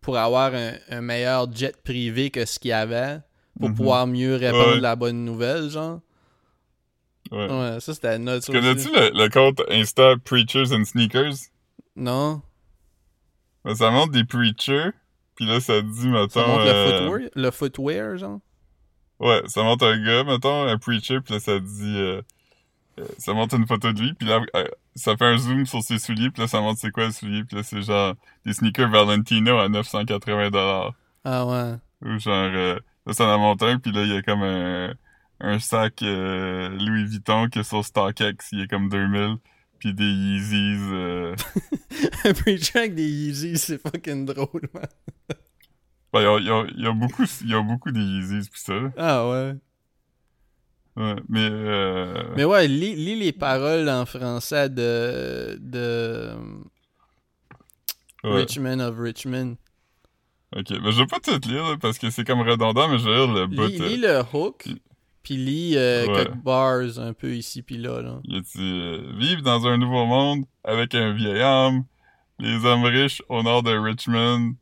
pour avoir un, un meilleur jet privé que ce qu'il avait, pour Mhm. pouvoir mieux répandre Ouais. la bonne nouvelle, genre. Ouais. Ouais, ça c'était notre Connais-tu le, le compte Insta Preachers and Sneakers? Non? Ben, ça montre des preachers, puis là, ça dit, mettons... Ça montre euh, le footwear, le footwear, genre? Ouais, ça montre un gars, mettons, un preacher, puis là, ça dit... euh, euh, ça montre une photo de lui, puis là, euh, ça fait un zoom sur ses souliers, puis là, ça montre c'est quoi le soulier, puis là, c'est genre des sneakers Valentino à 980 Ah ouais. Ou genre, euh, là, ça en monte un, puis là, il y a comme un, un sac euh, Louis Vuitton que sur StockX, il est comme 2000, puis des Yeezys... euh, (laughs) un preacher avec des Yeezys, c'est fucking drôle, man. ben, il y a, y a- y a beaucoup, y a beaucoup des Yeezys, pis ça. Ah ouais. Ouais, mais... Euh... Mais ouais, lis, lis les paroles en français de, de ouais. Richmond of Richmond. Ok, ben je vais pas tout lire, là, parce que c'est comme redondant, mais je vais lire le bout... Lis, euh, lis le hook, puis lis euh, Ouais. quelques bars un peu ici puis là. là. Il dit euh, Vivre dans un nouveau monde avec un vieil homme, les hommes riches au nord de Richmond,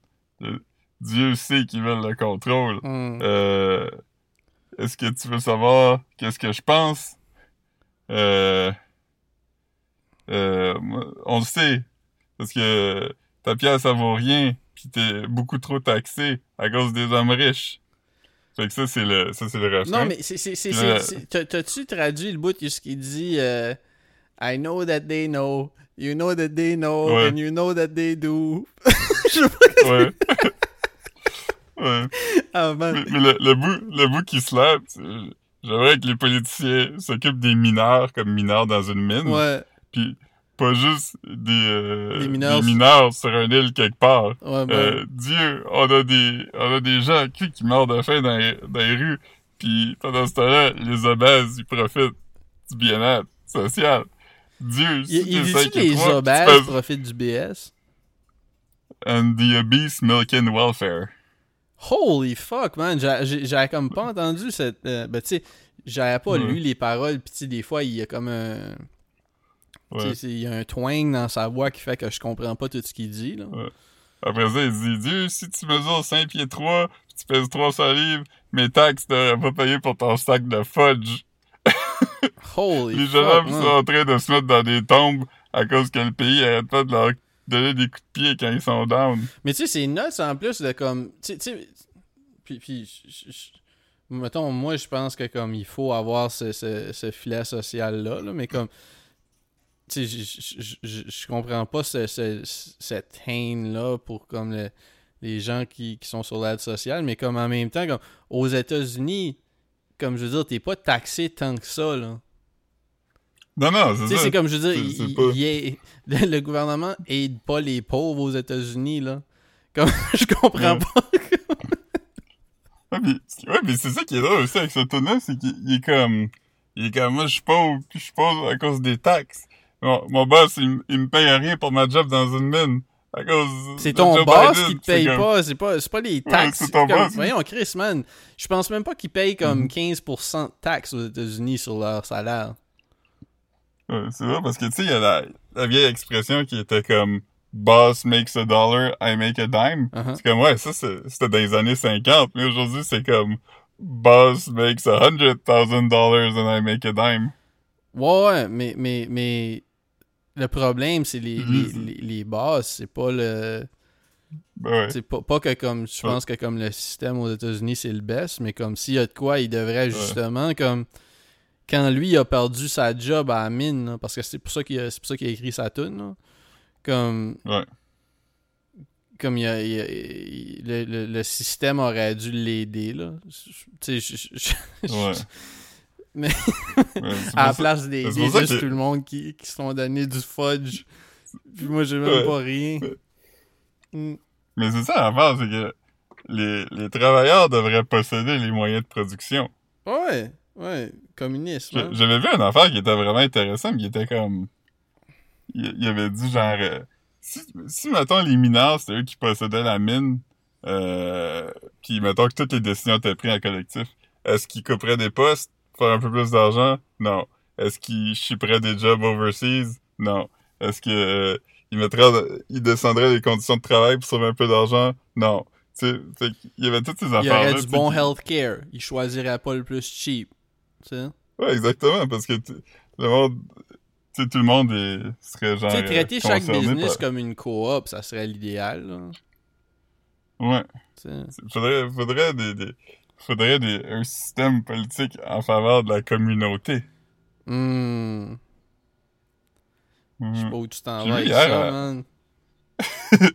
euh, Dieu sait qu'ils veulent le contrôle. Hmm. Est-ce que tu veux savoir qu'est-ce que je pense? Euh, euh, on le sait, parce que ta pièce, ça vaut rien, pis t'es beaucoup trop taxé à cause des hommes riches. Fait que ça, c'est le, ça, c'est le refrain. Non, mais c'est. c'est- c'est- Puis T'as-tu traduit le bout de ce qu'il dit euh, I know that they know, you know that they know, Ouais. and you know that they do? (laughs) Je sais pas. Ouais. Ouais. Ah, man. Mais, mais le, le bout, le bout qui slap, c'est- j'aimerais que les politiciens s'occupent des mineurs comme mineurs dans une mine. Ouais, Puis pas juste des, euh, Des mineurs. mineurs sur une île quelque part. ouais, ben, Euh, Dieu, on a des, on a des gens qui, qui meurent de faim dans les, dans les rues. Puis pendant ce temps-là, les obèses, ils profitent du bien-être social. Dieu, si il, 5 que les 3, obèses profitent du BS? And the obese milking welfare. Holy fuck, man. J'avais comme pas entendu cette. euh, ben, tu sais, j'avais pas lu les paroles, pis tu sais, des fois, il y a comme un. Ouais. Il y a un twang dans sa voix qui fait que je comprends pas tout ce qu'il dit, là. Après ça, il dit, Dieu, si tu mesures 5 pieds 3, puis tu pèses 300 livres, mes taxes t'auraient pas payé pour ton sac de fudge. Holy (laughs) Les jeunes hommes sont en train de se mettre dans des tombes à cause que le pays arrête pas de leur donner des coups de pied quand ils sont down. Mais tu sais, c'est nuts en plus de comme. Tu sais-. Puis, puis mettons, moi, je pense que comme il faut avoir ce, ce, filet social-là, là, mais comme. Tu sais, je- comprends pas ce, ce- cette haine-là pour comme le- les gens qui, qui sont sur l'aide sociale, mais comme en même temps, comme aux États-Unis, comme je veux dire, t'es pas taxé tant que ça, là. Non, non, Tu c'est sais, ça. c'est comme je veux dire, c'est il- pas- il est- le, (laughs) le gouvernement aide pas les pauvres aux États-Unis, là. Comme, (laughs) je comprends Ouais. pas. (laughs) Ouais, mais, ouais, mais c'est ça qui est drôle aussi avec ce tonneau, c'est qu'il il est comme, il est comme, moi, je suis pauvre, puis je suis pauvre à cause des taxes. Mon, mon boss, il, il me paye rien pour ma job dans une mine. C'est ton boss Biden. qui te paye comme- pas, c'est pas, pas les taxes. c'est ton Comme- boss. Voyons, Chris, man. Je pense même pas qu'ils payent comme Mhm. 15% de taxes aux États-Unis sur leur salaire. Ouais, c'est vrai, parce que tu sais, il y a la, la vieille expression qui était comme, boss makes a dollar, I make a dime. Uh-huh. C'est comme, ouais, ça, c'était dans les années 50, mais aujourd'hui, c'est comme, boss makes a hundred thousand dollars and I make a dime. Ouais, ouais, mais, mais, mais le problème, c'est les, les, les, les boss, c'est pas le. Ben ouais. C'est pas, pas que comme. Je pense que comme le système aux États-Unis, c'est le best, mais comme s'il y a de quoi, il devrait justement, comme. Quand lui a perdu sa job à la mine, là, parce que c'est pour ça qu'il a, c'est pour ça qu'il a écrit sa tune, là, comme. Ouais. Comme il a, il y a- il- le, le, le système aurait dû l'aider, là. Tu sais, Ouais. (laughs) Mais- Ouais, à la pour ça- place des, juste que- tout le monde qui, qui se sont donné du fudge. Puis moi, j'ai même pas rien. Mm. Mais c'est ça l'affaire, c'est que les, les travailleurs devraient posséder les moyens de production. Ouais, ouais, communisme. Je- hein. J'avais vu une affaire qui était vraiment intéressante, qui était comme... Il, il avait dit genre... euh, si, si, mettons, les mineurs, c'était eux qui possédaient la mine, euh, puis mettons que toutes les décisions étaient prises en collectif, est-ce qu'ils couperaient des postes pour faire un peu plus d'argent? Non. Est-ce qu'ils shipperaient des jobs overseas? Non. Est-ce que euh, ils mettraient, ils descendraient les conditions de travail pour sauver un peu d'argent? Non. Tu sais, fait qu'il y avait toutes ces Il y aurait du bon healthcare. Il choisirait pas le plus cheap. Tu sais, Ouais, exactement, parce que le monde, tout le monde est, serait genre. Tu sais, traiter chaque business par- comme une coop, ça serait l'idéal. là. Ouais. Faudrait, faudrait des, des- faudrait des, un système politique en faveur de la communauté. Hmm. Je sais Mhm. pas où tu t'en vas avec ça, man. (laughs)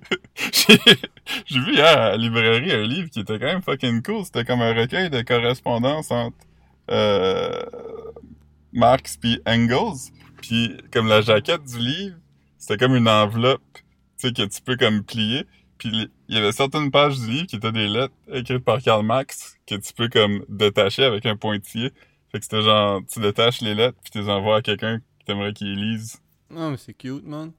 J'ai vu hier à la librairie un livre qui était quand même fucking cool. C'était comme un recueil de correspondance entre Marx puis Engels. Puis comme la jaquette du livre, c'était comme une enveloppe, tu sais, que tu peux comme plier. Puis il y avait certaines pages du livre qui étaient des lettres écrites par Karl Marx que tu peux comme détacher avec un pointillé. Fait que c'était genre, tu détaches les lettres puis tu les envoies à quelqu'un que t'aimerais qu'il lise. Non, mais c'est cute, man.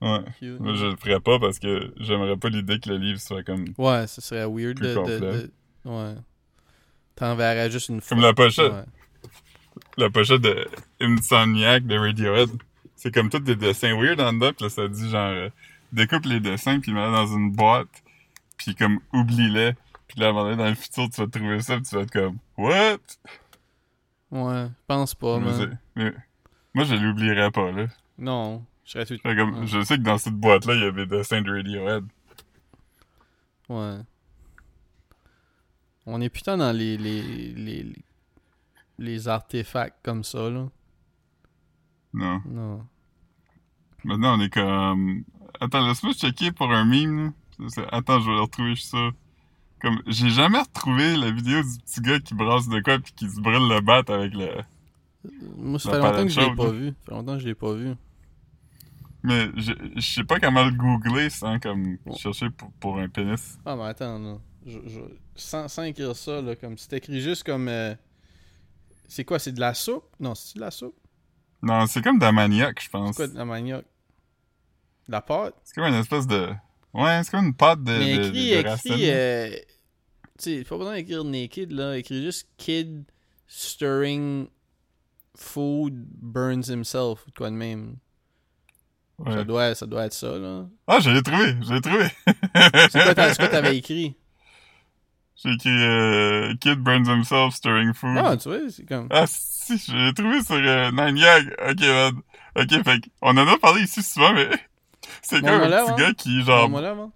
Ouais. Cute. Je le ferais pas parce que j'aimerais pas l'idée que le livre soit comme Ouais, ce serait weird Plus de, de, complet. de- Ouais. T'enverrais juste une Comme la pochette. Ouais. la pochette de Insomniac de Radiohead. C'est comme tous des dessins weird en dedans, pis là, ça dit genre, euh, découpe les dessins, puis mets dans une boîte, puis comme, oublie-les. Puis là, à un moment donné, dans le futur, tu vas trouver ça, pis tu vas être comme, what? Ouais, je pense pas, Mais man. c'est- mais moi, je l'oublierais pas, là. Non, je serais tout... Comme, Ouais. Je sais que dans cette boîte-là, il y avait des dessins de Radiohead. Ouais. On est putain dans les, les, les, les artefacts comme ça, là. Non. Non. Maintenant, on est comme... Attends, laisse-moi checker pour un meme, Attends, je vais le retrouver, je suis sûr. Comme, j'ai jamais retrouvé la vidéo du petit gars qui brasse de quoi puis qui se brûle le bat avec le... Moi, ça fait longtemps que je l'ai pas vu. Ça fait longtemps que je l'ai pas vu. Mais je, je sais pas comment le googler sans comme chercher pour, pour un pénis. Ah, mais attends, là. Je, je- sans, sans écrire ça, là, comme si t'écris juste comme. euh, C'est quoi, c'est de la soupe? Non, c'est de la soupe? Non, c'est comme de la manioc, je C'est pense. quoi de la manioc? De la pâte? C'est comme une espèce de... Ouais, c'est comme une pâte de, Mais de, écrit, de écrit, racines. euh, tu sais, pas besoin d'écrire naked, là. Écrit juste kid stirring food burns himself, ou de quoi de même. Ouais. Ça, doit, ça doit être ça, là. Ah, je l'ai trouvé, je l'ai trouvé. C'est c'est quoi (laughs) t'avais écrit? J'ai écrit euh, Kid burns himself stirring food. Ah, tu vois, c'est comme... Ah, si, je l'ai trouvé sur euh, Nine Gag. Ok, man. Ok, fait on en a parlé ici souvent, mais (laughs) c'est comme un là, petit hein. gars qui, genre... Envoie-moi là, man.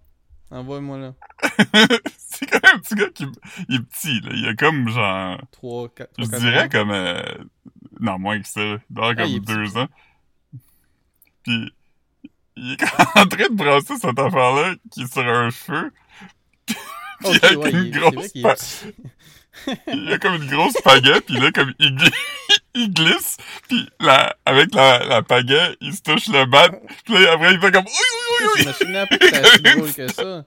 Envoie-moi là. (laughs) c'est comme un petit gars qui il est petit, là. Il a comme, genre... 3, 4, Je dirais comme... euh, Non, moins que ça. Il doit Ah, comme est deux ans. Puis, il est (laughs) en train de brasser cette affaire-là qui est sur un feu. Ok, avec ouais, une il grosse pa- (laughs) il a comme une grosse pagaie, puis là, comme il, gl- (laughs) il glisse, puis là, avec la, la pagaie, il se touche le bat, puis là, après, il fait comme... Oui, oui, oui, si (laughs) drôle que ça?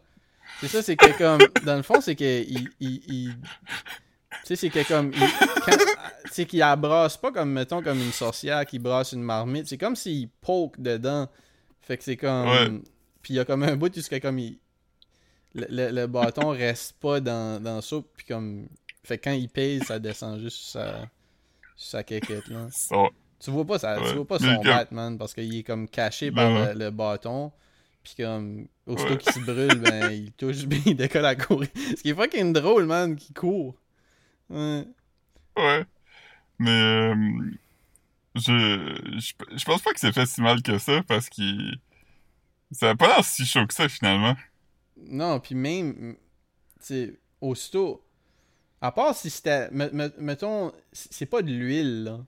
C'est ça, c'est que comme. Dans le fond, c'est que. Il, il, il- Tu sais, c'est que comme. il- C'est qu'il la brasse pas comme, mettons, comme une sorcière qui brasse une marmite. C'est comme s'il poke dedans. Fait que c'est comme. Puis il y a comme un bout c'est comme. Il... Le, le- le bâton reste pas dans, dans la soupe. Puis comme. Fait que quand il pèse, ça descend juste sur sa, sur sa quéquette, là. Tu vois pas, ça, Ouais. tu vois pas son Batman parce qu'il est comme caché Ben par le, le bâton. Puis comme, aussitôt Ouais. qu'il se brûle, ben (laughs) il touche bien, il décolle à courir. Ce qui est fucking drôle, man, qu'il court. Ouais. Ouais. Mais... euh, je, je... Je pense pas que c'est fait si mal que ça, parce qu'il... Ça a pas l'air si chaud que ça, finalement. Non, puis même, tu sais, aussitôt, à part si c'était, me- me- mettons, c'est pas de l'huile, là.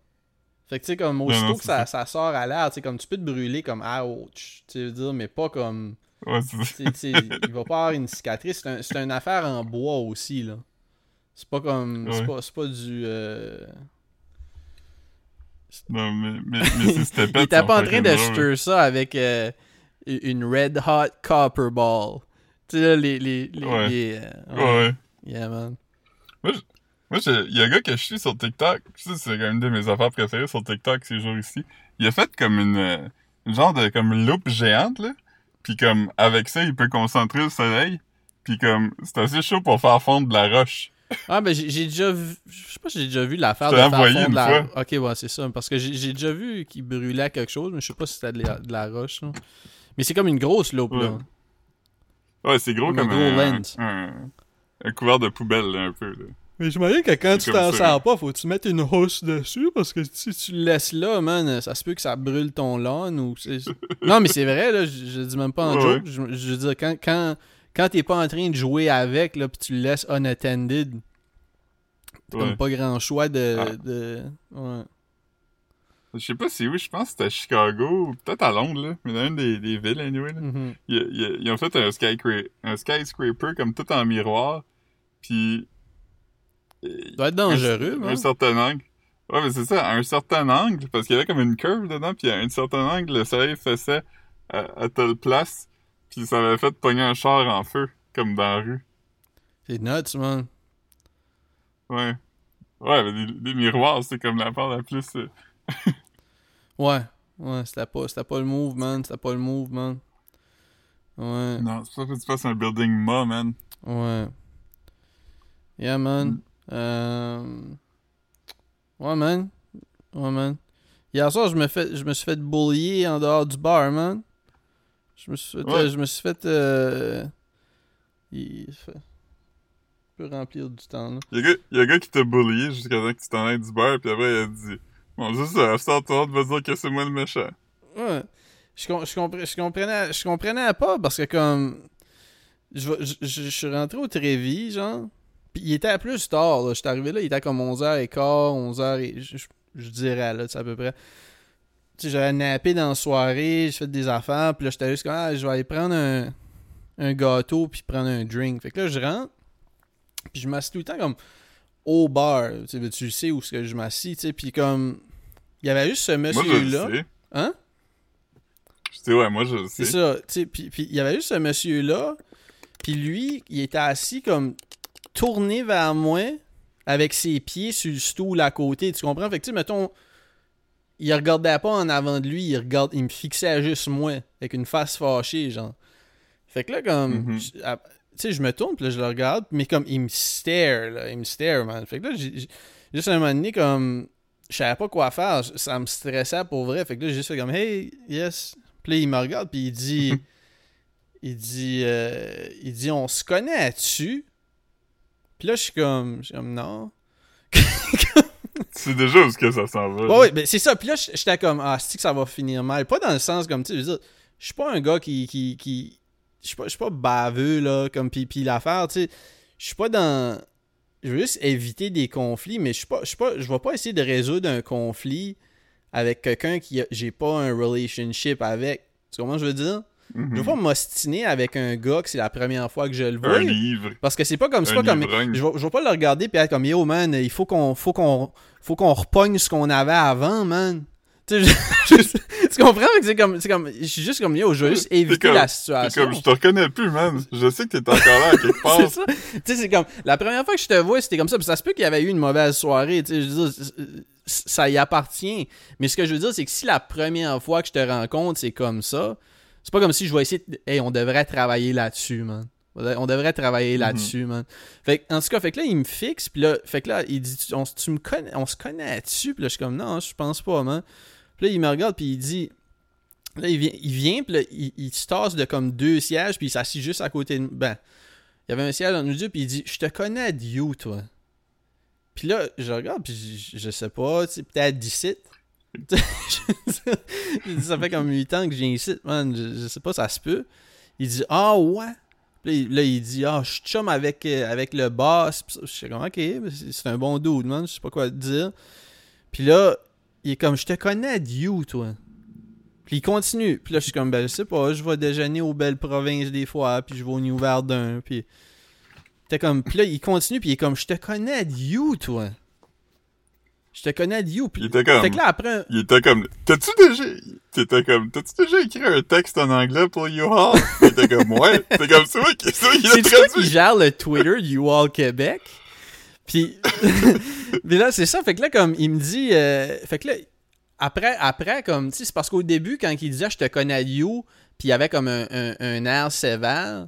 Fait que tu sais, comme, aussitôt non, que ça, ça sort à l'air, tu sais, comme, tu peux te brûler comme ouch, tu veux dire, mais pas comme... Ouais, c'est ça. Tu sais, tu sais, il va pas avoir une cicatrice. C'est un- une affaire en bois aussi, là. C'est pas comme. C'est Ouais. pas, c'est pas du. euh, Non, mais, mais, mais c'était (laughs) Il était pas en train de stir ça avec euh, une Red Hot Copper Ball. Tu sais, là, les. les, les, Ouais. les, euh, Ouais, ouais. Yeah, man. Moi, je- il y a un gars que je suis sur TikTok. Ça, c'est quand même une de mes affaires préférées sur TikTok ces jours-ci. Il a fait comme une, euh, une genre de comme loupe géante, là. Puis comme, avec ça, il peut concentrer le soleil. Puis comme, c'est assez chaud pour faire fondre de la roche. Ah, ben j'ai déjà vu. Je sais pas si j'ai déjà vu l'affaire de faire fondre une la. fois. Ok, ouais, c'est ça. Parce que j'ai déjà vu qu'il brûlait quelque chose, mais je sais pas si c'était de, la- de la roche, là. Mais c'est comme une grosse loupe, là. Ouais. C'est gros Comme gros un, lens. un, un couvert de poubelle, là, un peu, là. Mais j'imagine que quand tu t'en sers pas, faut que tu mettes une housse dessus? Parce que si tu le laisses là, man, ça se peut que ça brûle ton lawn ou (laughs) Non, mais c'est vrai, là, je, je dis même pas en Ouais, joke. Je, je veux dire, quand, quand, quand t'es pas en train de jouer avec, là, pis tu le laisses unattended, t'as Ouais. comme pas grand choix de. Ah. de... Ouais. Je sais pas si oui, je pense que c'était à Chicago, ou peut-être à Londres, là. Mais dans une des, des villes, anyway, là. Mhm. Ils, ils- ils ont fait un, skyscra- un skyscraper comme tout en miroir. Puis. Ça doit être dangereux, un, un certain angle. Ouais, mais c'est ça, à un certain angle, parce qu'il y avait comme une curve dedans, puis à un certain angle, le soleil faisait à, à telle place, puis ça avait fait pogner un char en feu, comme dans la rue. C'est nuts, man. Ouais. Ouais, mais des, des miroirs, c'est comme la part la plus. euh, (laughs) Ouais. Ouais, c'était pas, c'était pas le move, man. C'était pas le move, man. Ouais. Non, c'est pas que tu fasses un building ma, man. Ouais. Yeah, man. Euh... Ouais, man. Ouais, man. Hier soir, je me, fait, je me suis fait bullier en dehors du bar, man. Je me suis fait... Ouais. euh, je me suis fait... Euh... Il fait... Je peux remplir du temps, là. Il y a un gars- y a un gars qui t'a bullié jusqu'à temps que tu t'en ailles du bar, puis après il a dit Bon, c'est ça, à temps, tout va dire que c'est moi le méchant. Ouais. Je, je, compre- je comprenais je comprenais pas parce que comme je, je, je- je suis rentré au Trévis genre puis il était à plus tard là. j'étais arrivé là il était comme 11h15 11h et je, je- je dirais là c'est à peu près tu sais j'avais nappé dans la soirée j'ai fait des affaires puis là j'étais juste comme ah, je vais aller prendre un, un gâteau puis prendre un drink fait que là je rentre Puis je m'assis tout le temps comme au bar. Tu sais, tu sais où que je m'assis, tu sais. Puis comme, il y avait juste ce monsieur-là. Hein? Je sais, ouais, moi, je le sais. C'est ça, tu sais, puis puis il y avait juste ce monsieur-là, puis lui, il était assis comme tourné vers moi, avec ses pieds sur le stool à côté, tu comprends? Fait que tu sais, mettons, il regardait pas en avant de lui, il, regarde, il me fixait à juste moi, avec une face fâchée, genre. Fait que là, comme, Mhm. Sais, je me tourne, puis là, je le regarde, mais comme, il me stare, là, il me stare, man. Fait que là, j'ai- juste à un moment donné, comme, je savais pas quoi faire, ça me stressait pour vrai, fait que là, j'ai juste fait comme, hey, yes. Puis là, il me regarde, puis il dit, (laughs) il dit, euh, il dit, on se connaît-tu? Puis là, je suis comme, je suis comme, non. C'est déjà où est-ce que ça s'en va. Ouais, ouais, ben c'est ça. Puis là, j'étais comme, ah, c'est que ça va finir mal? Pas dans le sens comme, tu sais, je veux dire, je suis pas un gars qui. qui, qui je suis pas, je suis pas baveux, là, comme, puis l'affaire, tu sais, je suis pas dans. Je veux juste éviter des conflits, mais je suis pas, je suis pas, je vais pas essayer de résoudre un conflit avec quelqu'un qui a- j'ai pas un relationship avec. Tu comprends ce que je veux dire? Mhm. Je vais pas m'ostiner avec un gars que c'est la première fois que je le vois. Un livre. Parce que c'est pas comme, ivrogne. je vais, je vais pas le regarder puis être comme yo man, il faut qu'on faut qu'on faut qu'on repogne ce qu'on avait avant, man. Tu sais, je- (laughs) je- tu comprends? Que c'est comme c'est comme je suis juste comme yo, je veux juste éviter comme- la situation. comme, je te reconnais plus, man. Je sais que t'es encore là à quelque (laughs) part. C'est ça. Tu sais, c'est comme la première fois que je te vois, c'était comme ça. Puis ça se peut qu'il y avait eu une mauvaise soirée. Tu sais, je veux dire, ça y appartient. Mais ce que je veux dire, c'est que si la première fois que je te rencontre, c'est comme ça, c'est pas comme si je vais essayer. De... Hey, on devrait travailler là-dessus, man. On devrait travailler Mhm. là-dessus, man. Fait que, en tout cas, fait que là, il me fixe, puis là, fait que là, il dit, tu, on, tu me connais, on se connaît dessus, puis là, je suis comme, non, je pense pas, man. Puis là, il me regarde, puis il dit, là, il vient, il vient puis là, il, se tasse de comme deux sièges, puis il s'assit juste à côté de, ben, il y avait un siège entre nous deux, puis il dit, je te connais de you, toi. Puis là, je regarde, puis je, sais pas, tu sais, peut-être d'ici. (laughs) Je dis, ça fait comme 8 ans que j'ai ici, man. Je, sais pas, ça se peut. Il dit, ah ouais. Puis là, il- dit, ah, je suis chum avec, euh, avec le boss. Puis Je suis comme, ok, c'est un bon dude, man. Je sais pas quoi te dire. Puis là, il est comme, je te connais you, toi. Puis il continue. Puis là, je suis comme, ben, je sais pas, je vais déjeuner aux belles provinces des fois, puis je vais au New Verdun, puis... T'es comme, puis là, il continue, puis il est comme, je te connais you, toi. Je te connais you. Puis, Il était comme- Fait que là, après, Il était comme, t'as-tu déjà, t'étais comme, t'as-tu déjà écrit un texte en anglais pour U-Haul? Il était comme, ouais. T'es comme, c'est moi qui, c'est moi qui c'est toi qui traduit. gère le Twitter du Wall Québec? Puis, (laughs) puis là, c'est ça. Fait que là, comme, il me dit... euh, fait que là, après, après comme, tu sais, c'est parce qu'au début, quand il disait « je te connais you », puis il avait comme un, un, un air sévère,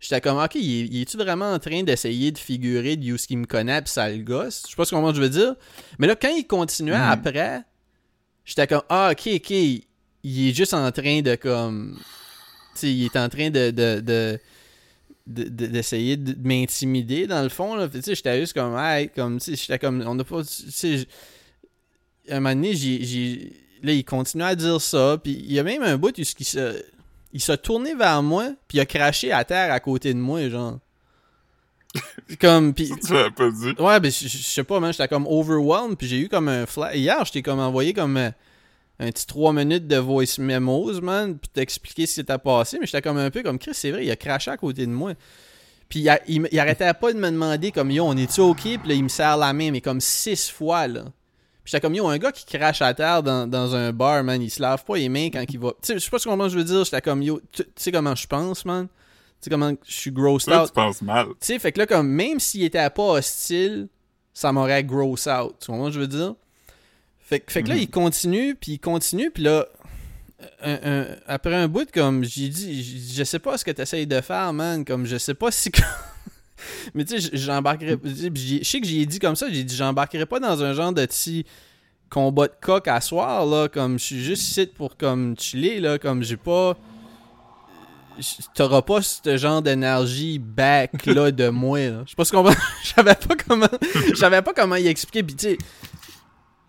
j'étais comme « Ok, il, est- il est-tu vraiment en train d'essayer de figurer de you ce qu'il me connaît, puis ça le gosse? » Je sais pas comment je veux dire. Mais là, quand il continuait Mhm. après, j'étais comme « Ah, ok, ok, il est juste en train de, comme... » Tu sais, il est en train de... de, de de- de- d'essayer de, m'intimider dans le fond là tu sais j'étais juste comme hey, comme tu sais j'étais comme on n'a pas tu sais j'- à un moment donné j'ai, j'ai là il continue à dire ça puis il y a même un bout où il se il s'est tourné vers moi puis il a craché à terre à côté de moi genre (laughs) comme puis Tu l'as pas dit. Ouais, ben, je sais pas, man, j'étais comme overwhelmed, puis j'ai eu comme un flash. Hier, je t'ai comme envoyé comme euh, un petit 3 minutes de voice memos, man, puis t'expliquer ce qui s'était passé, mais j'étais comme un peu comme Chris, c'est vrai, il a craché à côté de moi. Puis il, a- il, me- il arrêtait pas de me demander comme yo, on est-tu ok? Puis là, il me serre la main, mais comme six fois, là. Puis j'étais comme yo, un gars qui crache à terre dans, dans un bar, man, il se lave pas les mains quand il va. Tu sais, je sais pas comment je veux dire, j'étais comme yo, tu sais comment je pense, man? Tu sais comment je suis grossed Toi, out? tu penses mal. Tu sais, fait que là, comme, même s'il était pas hostile, ça m'aurait gross out. Tu vois moi, je veux dire? Fait, que- fait que là, Mhm. il continue, puis il continue, puis là, un- un- après un bout, comme, j'ai dit, je sais pas ce que t'essayes de faire, man. Comme, je sais pas si. (laughs) Mais tu sais, j'embarquerai. Je sais que j'y ai dit comme ça, j'ai dit, j'embarquerai pas dans un genre de petit combat de coq à soir, là. Comme, je suis juste ici pour, comme, chiller, là. Comme, j'ai pas t'auras pas ce genre d'énergie back là de (laughs) moi là. Je sais pas ce qu'on va je savais pas comment je savais pas comment y expliquer puis tu sais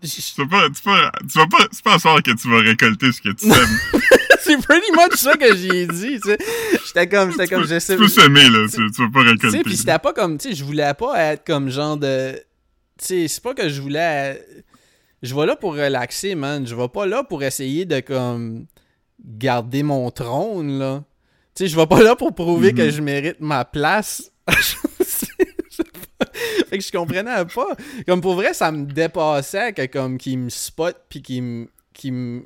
Tu vas pas, tu vas, tu vas pas, c'est pas soir que tu vas récolter ce que tu sèmes. (laughs) c'est pretty much ça que j'ai dit tu sais j'étais comme j'étais comme je sais tu peux semer, là. Tu, tu vas pas tu sais récolter. puis c'était pas comme tu sais je voulais pas être comme genre de tu sais c'est pas que je voulais je vais là pour relaxer man je vais pas là pour essayer de comme garder mon trône là tu sais je vais pas là pour prouver que je mérite ma place (laughs) (laughs) fait que je comprenais pas. Comme pour vrai, ça me dépassait que comme qu'il me spot puis qu'il me qui me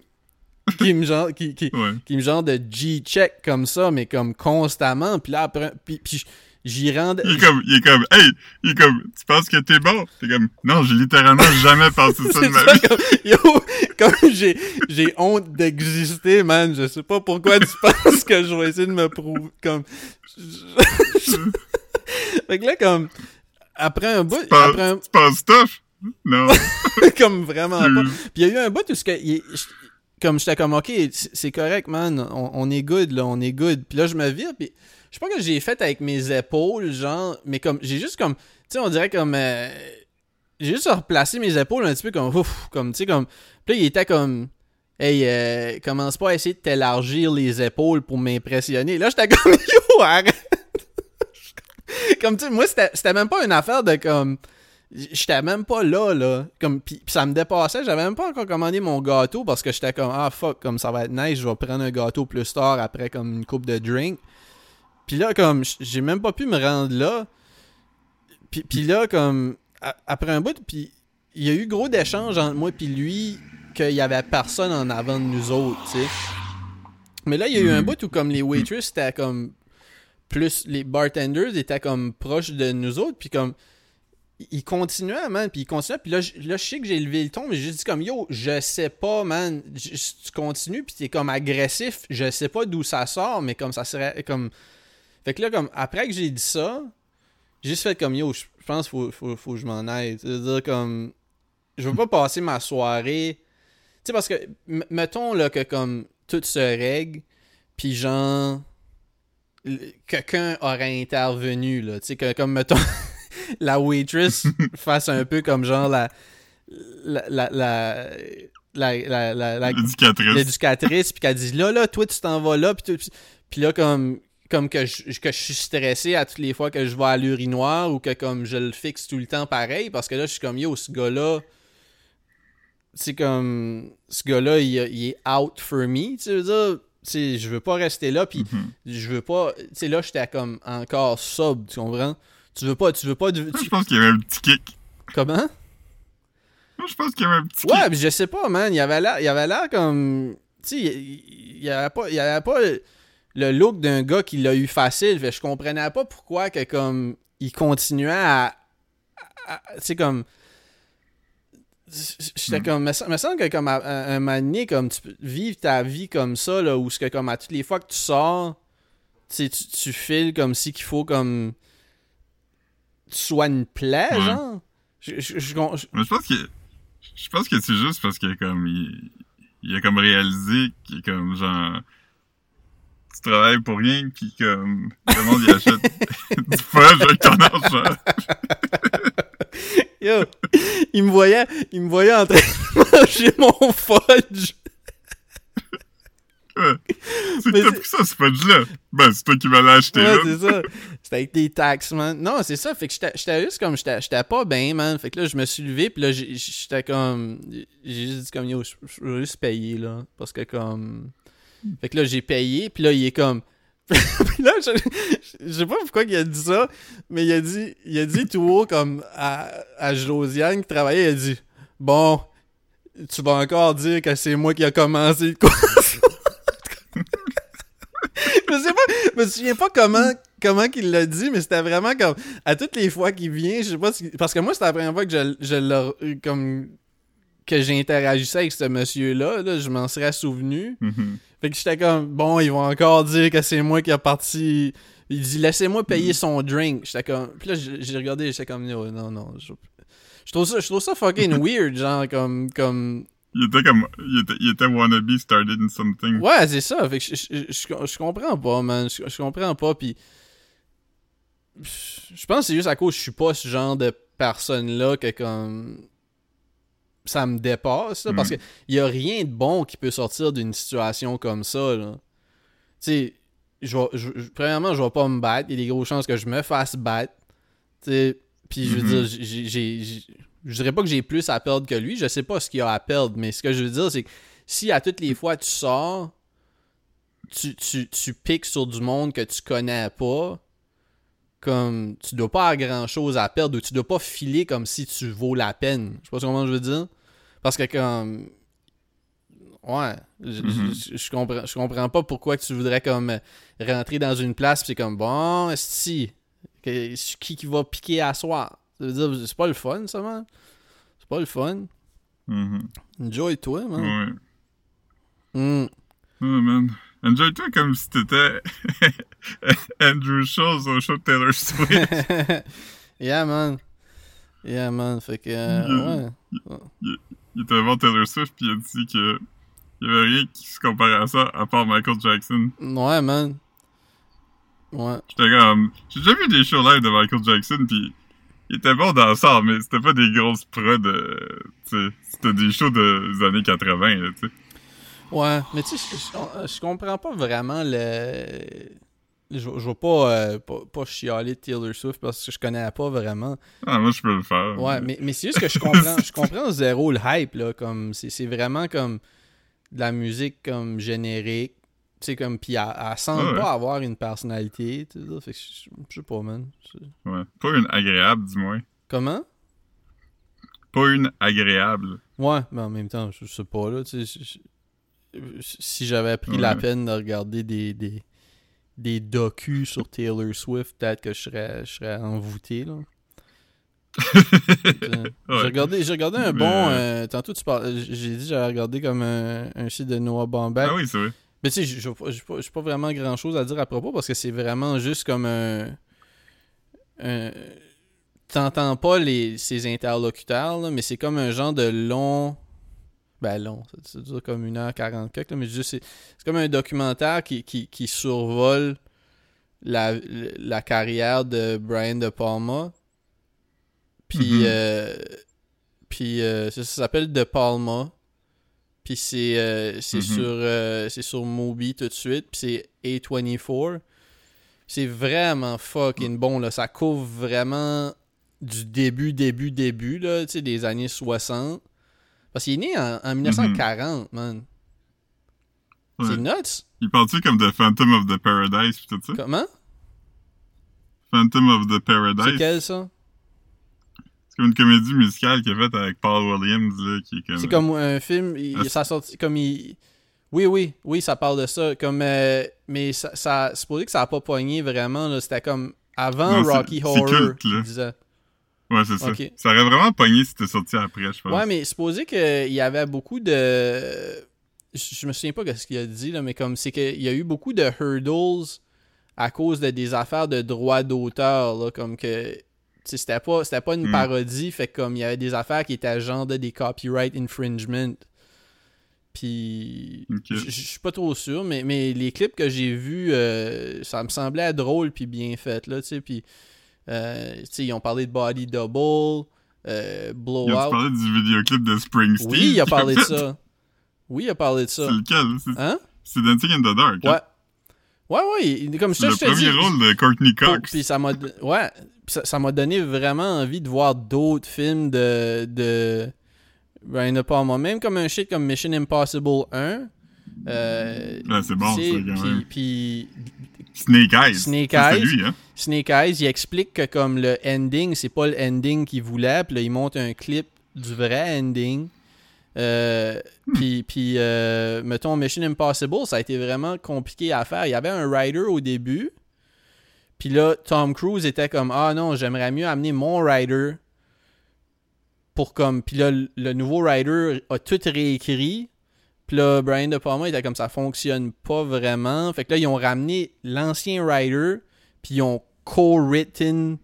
qui me genre qui, qui, Ouais. qui me genre de G-check comme ça mais comme constamment puis là après puis, puis j'y rends Il est comme, il est comme, hey, il est comme, tu penses que t'es bon? T'es comme, non, j'ai littéralement jamais pensé ça (laughs) de ma vie. comme, yo, comme j'ai, j'ai honte d'exister, man. Je sais pas pourquoi tu (laughs) penses que je vais essayer de me prouver. Comme. fait que là, comme. Après un bout. Tu Après un, Tu penses tough? Non. (laughs) comme vraiment pas. Tu- Puis il y a eu un bout où ce que, il- comme j'étais comme ok, c'est c'est correct man, on, on est good là, on est good. Puis là je me vire puis je sais pas que j'ai fait avec mes épaules genre, mais comme j'ai juste comme, tu sais on dirait comme, euh, j'ai juste replacé mes épaules un petit peu comme ouf, comme tu sais comme, puis là il était comme Hey, euh, commence pas à essayer de t'élargir les épaules pour m'impressionner. Là, j'étais comme, (laughs) yo, arrête! (laughs) comme, tu sais, moi, c'était c'était même pas une affaire de comme, j'étais même pas là là. Comme puis puis ça me dépassait. J'avais même pas encore commandé mon gâteau parce que j'étais comme ah fuck comme ça va être nice je vais prendre un gâteau plus tard après comme une coupe de drink. Puis là comme j'ai même pas pu me rendre là. Puis, puis là comme a- après un bout puis il y a eu gros d'échanges entre moi puis lui qu'il y avait personne en avant de nous autres tu sais. Mais là il y a eu un Mhm. bout où comme les waitresses étaient comme plus les bartenders étaient comme proches de nous autres puis comme il continuait, man, puis il continuait, puis là, je- là, je sais que j'ai levé le ton, mais j'ai dit comme, yo, je sais pas, man, tu continues, puis t'es comme agressif, je sais pas d'où ça sort, mais comme ça serait, comme... Fait que là, comme, après que j'ai dit ça, j'ai juste fait comme, yo, je pense qu'il faut, faut, faut que je m'en aille, c'est-à-dire comme, je veux pas passer ma soirée, tu sais, parce que, mettons, là, que comme, tout se règle, puis genre, quelqu'un aurait intervenu, là, tu sais, que, comme, mettons... (laughs) la waitress (laughs) fasse un peu comme genre la la la la la, la, la- la- L'éducatrice. l'éducatrice puis qu'elle dit là là toi tu t'en vas là puis là comme comme que je, que je suis stressé à toutes les fois que je vais à l'urinoir ou que comme je le fixe tout le temps pareil parce que là je suis comme yo ce gars là c'est comme ce gars là il, il est out for me tu veux dire? Sais, je veux pas rester là puis Mhm. je veux pas tu sais là j'étais comme encore sub tu comprends? Tu veux pas tu veux pas tu- je pense qu'il y avait un petit kick. comment? Moi, je pense qu'il y avait un petit kick. Ouais, puis je sais pas, man. Il avait l'air, il avait l'air comme. Tu sais, il, y avait pas, il avait pas le look d'un gars qui l'a eu facile. Fait je comprenais pas pourquoi que comme il continuait à. à- à- tu sais, comme. J'étais comme. Me, sem- me semble que comme à, à un moment donné, comme tu peux vivre ta vie comme ça, là, où ce que comme à toutes les fois que tu sors, tu tu, tu files comme si qu'il faut comme. Tu sois une plaie, Ouais. genre. Je, je, je- je- Mais je pense que je pense que c'est juste parce que comme il, il a comme réalisé qu'il est comme genre tu travailles pour rien puis comme le monde il achète (laughs) du fudge avec ton argent. Yo, il me voyait, il me voyait en train de (laughs) manger mon fudge. Ouais. C'est que t'as pris ça ce fudge là. Ben c'est toi qui m'as acheté Ouais, là. c'est ça. C'était avec des taxes, man. Non, c'est ça. Fait que j'étais- juste comme, j'étais pas bien, man. Fait que là, je me suis levé, puis là, j'étais comme, j'ai juste dit comme, yo, je veux juste payer, là. Parce que comme... Fait que là, j'ai payé, puis là, il est comme... (laughs) là, je, sais pas pourquoi il a dit ça, mais il a dit, il a dit tout haut, comme, à, à Josiane qui travaillait, il a dit, bon, tu vas encore dire que c'est moi qui a commencé coup. (laughs) je sais pas, je me souviens pas comment comment qu'il l'a dit, mais c'était vraiment comme à toutes les fois qu'il vient, je sais pas si- parce que moi c'était la première fois que je, je comme que j'interagissais avec ce monsieur là, je m'en serais souvenu. Mhm. Fait que j'étais comme bon, ils vont encore dire que c'est moi qui a parti il dit laissez-moi payer son drink. J'étais comme puis là j'ai regardé, j'étais comme non non non, je, je trouve ça je trouve ça fucking (laughs) weird genre comme comme Il était comme il était, il était wannabe started in something. Ouais, c'est ça. Fait que je, je, comprends pas, man. Je, comprends pas, puis... Je pense que c'est juste à cause que je suis pas ce genre de personne-là que comme... Ça me dépasse, là, parce Mm. que y a rien de bon qui peut sortir d'une situation comme ça, là. Tu sais, je je- je- premièrement, je vais pas me battre. Il y a des grosses chances que je me fasse battre. Tu sais, puis je veux Mhm. dire, j'ai- j'ai... j'ai- Je dirais pas que j'ai plus à perdre que lui. Je sais pas ce qu'il y a à perdre, mais ce que je veux dire, c'est que si à toutes les fois tu sors, tu, tu, tu piques sur du monde que tu connais pas, comme tu dois pas avoir grand chose à perdre ou tu dois pas filer comme si tu vaux la peine. Je sais pas comment je veux dire. Parce que comme Ouais, je, Mhm. je- je comprends, je comprends pas pourquoi que tu voudrais comme rentrer dans une place c'est comme bon, si qui qui va piquer à soir. Ça veut dire c'est pas le fun ça man. C'est pas le fun. Mhm. Enjoy toi man. Ouais. Mm. Oh man. Enjoy-toi comme si t'étais (laughs) Andrew Schultz au show de Taylor Swift. (laughs) yeah man. Yeah man, fait que euh, ouais. Il était voir Taylor Swift pis il a dit que il y avait rien qui se comparait à ça à part Michael Jackson. Ouais man. Ouais. J'étais comme... J'ai déjà vu des shows live de Michael Jackson pis il était bon dans ça, mais c'était pas des grosses prods de... C'était des shows des années 80, là, tu sais. Ouais, mais tu sais, je comprends pas vraiment le. Je, je vais pas, euh, pas, pas chialer de Taylor Swift parce que je connais la pas vraiment. Ah, moi, je peux le faire. Ouais, mais, mais c'est juste que je comprends, je comprends zéro le hype, là. Comme, c'est, c'est vraiment comme de la musique comme générique. Sais, comme, pis elle, elle semble Ouais. pas avoir une personnalité, tu sais. Fait que je, je sais pas, man. C'est- Ouais. Pas une agréable, du moins. Comment? Pas une agréable. Ouais, mais en même temps, je, je sais pas, là, tu sais. je- Si j'avais pris la peine de regarder des, des, des docus sur Taylor Swift, peut-être que je serais, je serais envoûté, là. (laughs) J'ai regardé, j'ai regardé un bon. euh, euh, tantôt, tu parles. J'ai dit j'avais regardé comme un, un site de Noah Baumbach. Ah oui, c'est vrai. Mais tu sais, j'ai pas, j'ai pas- vraiment grand chose à dire à propos parce que c'est vraiment juste comme un. un- T'entends pas les, ses interlocuteurs, là, mais c'est comme un genre de long. Ben long, ça, dure comme 1h40 quelque, mais juste c'est comme un documentaire qui, qui, qui survole la, la carrière de Brian De Palma. Puis, Mhm. euh, puis euh, ça, ça s'appelle De Palma. Puis c'est euh, Mhm. sur sur Mubi tout de suite. Puis c'est A24. C'est vraiment fucking bon là. Ça couvre vraiment du début début début là, tu sais des années 60. Parce qu'il est né en, en 1940, man. Ouais. C'est nuts. Il parle-tu comme de Phantom of the Paradise pis tout ça? Comment? Phantom of the C'est Paradise? quel ça? C'est comme une comédie musicale qu'il a faite avec Paul Williams, là, qui est comme... C'est comme un film, il, Ah, ça sorti comme il. Oui, oui, oui, ça parle de ça. Comme, euh, mais ça, ça c'est supposé que ça a pas pogné vraiment. là. C'était comme avant Non, c'est- Rocky c'est Horror. culte, là. Ouais, c'est ça. Ça aurait vraiment pogné si c'était sorti après, je pense. Ouais, mais supposé qu'il y avait beaucoup de. Je, me souviens pas de ce qu'il a dit, là, mais comme c'est qu'il y a eu beaucoup de hurdles à cause de des affaires de droits d'auteur, là, comme que. C'était pas, c'était pas une Hmm. parodie, fait comme il y avait des affaires qui étaient genre de des copyright infringement. Puis. Ok. Je je suis pas trop sûr, mais, mais les clips que j'ai vus, euh, ça me semblait drôle puis bien fait, là, tu sais. Puis. Euh, ils ont parlé de Body Double, euh, Il a Blowout. parlé du vidéoclip de Springsteen? Oui, il a parlé de (laughs) ça. Oui, il a parlé de ça. C'est lequel? C'est- Hein? C'est Dancing in the Dark. Ouais. hein? Ouais, ouais, comme C'est ça, le je te premier dis. rôle de Courtney Cox. Puis ça m'a ouais, ça m'a donné vraiment envie de voir d'autres films de de Brian De Palma, même comme un shit comme Mission Impossible 1. Euh, Ouais, c'est bon, ça, quand même. Puis Snake Eyes. Snake Eyes. lui, hein? Snake Eyes, il explique que comme le ending, c'est pas le ending qu'il voulait, puis là, il monte un clip du vrai ending. Euh, puis, puis euh, mettons, Mission Impossible, ça a été vraiment compliqué à faire. Il y avait un rider au début, puis là, Tom Cruise était comme Ah non, j'aimerais mieux amener mon rider pour comme. Puis là, le le nouveau rider a tout réécrit. Puis là, Brian De Palma était comme ça fonctionne pas vraiment. Fait que là, ils ont ramené l'ancien rider, puis ils ont co-written.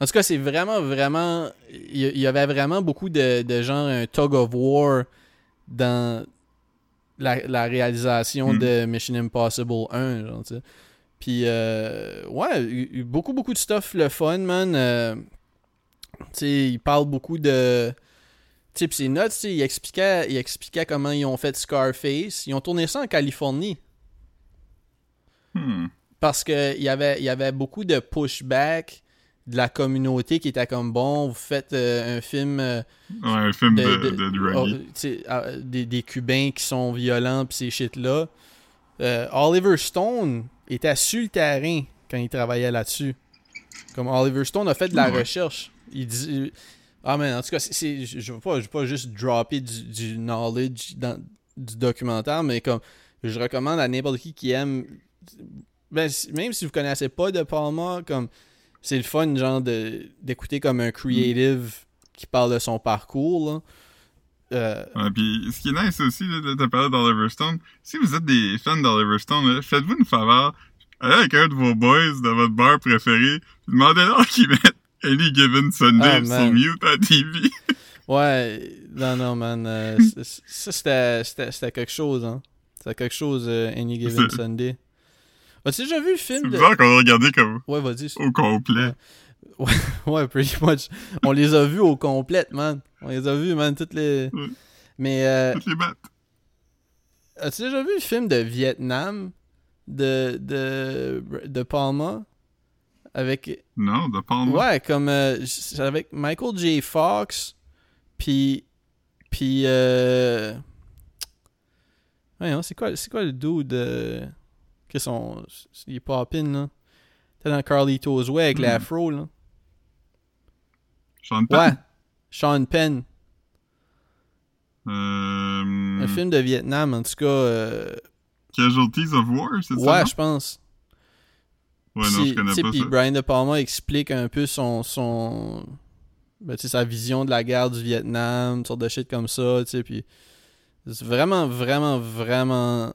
En tout cas, c'est vraiment, vraiment. Il y- avait vraiment beaucoup de, de genre un tug of war dans la, la réalisation Hmm. de Mission Impossible 1. Genre. Puis, euh, ouais, beaucoup, beaucoup de stuff le fun, man. Euh, tu sais, il parle beaucoup de. Tu sais, nuts, il expliquait, il expliquait comment ils ont fait Scarface. Ils ont tourné ça en Californie. Hmm. Parce que il y avait, y avait beaucoup de pushback de la communauté qui était comme bon, vous faites euh, un film euh, Ouais, un film de, de- de, de- druggy. oh, ah, des, des Cubains qui sont violents pis ces shit-là. Euh, Oliver Stone était sur le terrain quand il travaillait là-dessus. Comme Oliver Stone a fait de la Ouais. recherche. Il dit. Ah, mais en tout cas, c'est- je je veux pas, juste dropper du, du knowledge dans, du documentaire, mais comme je recommande à n'importe qui qui aime. Ben, même si vous connaissez pas De Palma, comme c'est le fun, genre, d'écouter comme un creative qui parle de son parcours. Là. Euh, puis ce qui est nice aussi, là, de te parler d'Oliver Stone, si vous êtes des fans d'Oliver Stone, faites-vous une faveur, allez avec un de vos boys de votre bar préféré, demandez-leur (laughs) qu'ils mettent Any Given Sunday Ah, sur mute à TV. Ouais, non, non, man. euh, (laughs) ça, c'était- c'était c'était quelque chose, hein. C'était quelque chose, euh, Any Given C'est- Sunday. As-tu déjà vu le C'est film de... bizarre qu'on a regardé comme Ouais, vas-y. au complet. (laughs) Ouais, pretty much. On les a vus au complète, man. On les a vus, man, toutes les... Ouais. Mais, euh, Toutes les battes. as-tu déjà vu le film de Vietnam? De, de, de Palma? Avec... Non, de Palma. Ouais, comme euh, c'est avec Michael J. Fox, puis puis euh... ouais, non, c'est quoi c'est quoi le dude euh... que son il est poppin là? T'es dans Carlito's Way avec Hmm. l'afro là. Sean Penn? Ouais. Sean Penn, Euh, un film de Vietnam en tout cas euh... Casualties of War, c'est ça? ouais, je pense. Ouais, non, Puis, je connais tu sais, pas puis ça. Brian De Palma explique un peu son son ben, tu sais, sa vision de la guerre du Vietnam, une sorte de shit comme ça, tu sais, puis c'est vraiment vraiment vraiment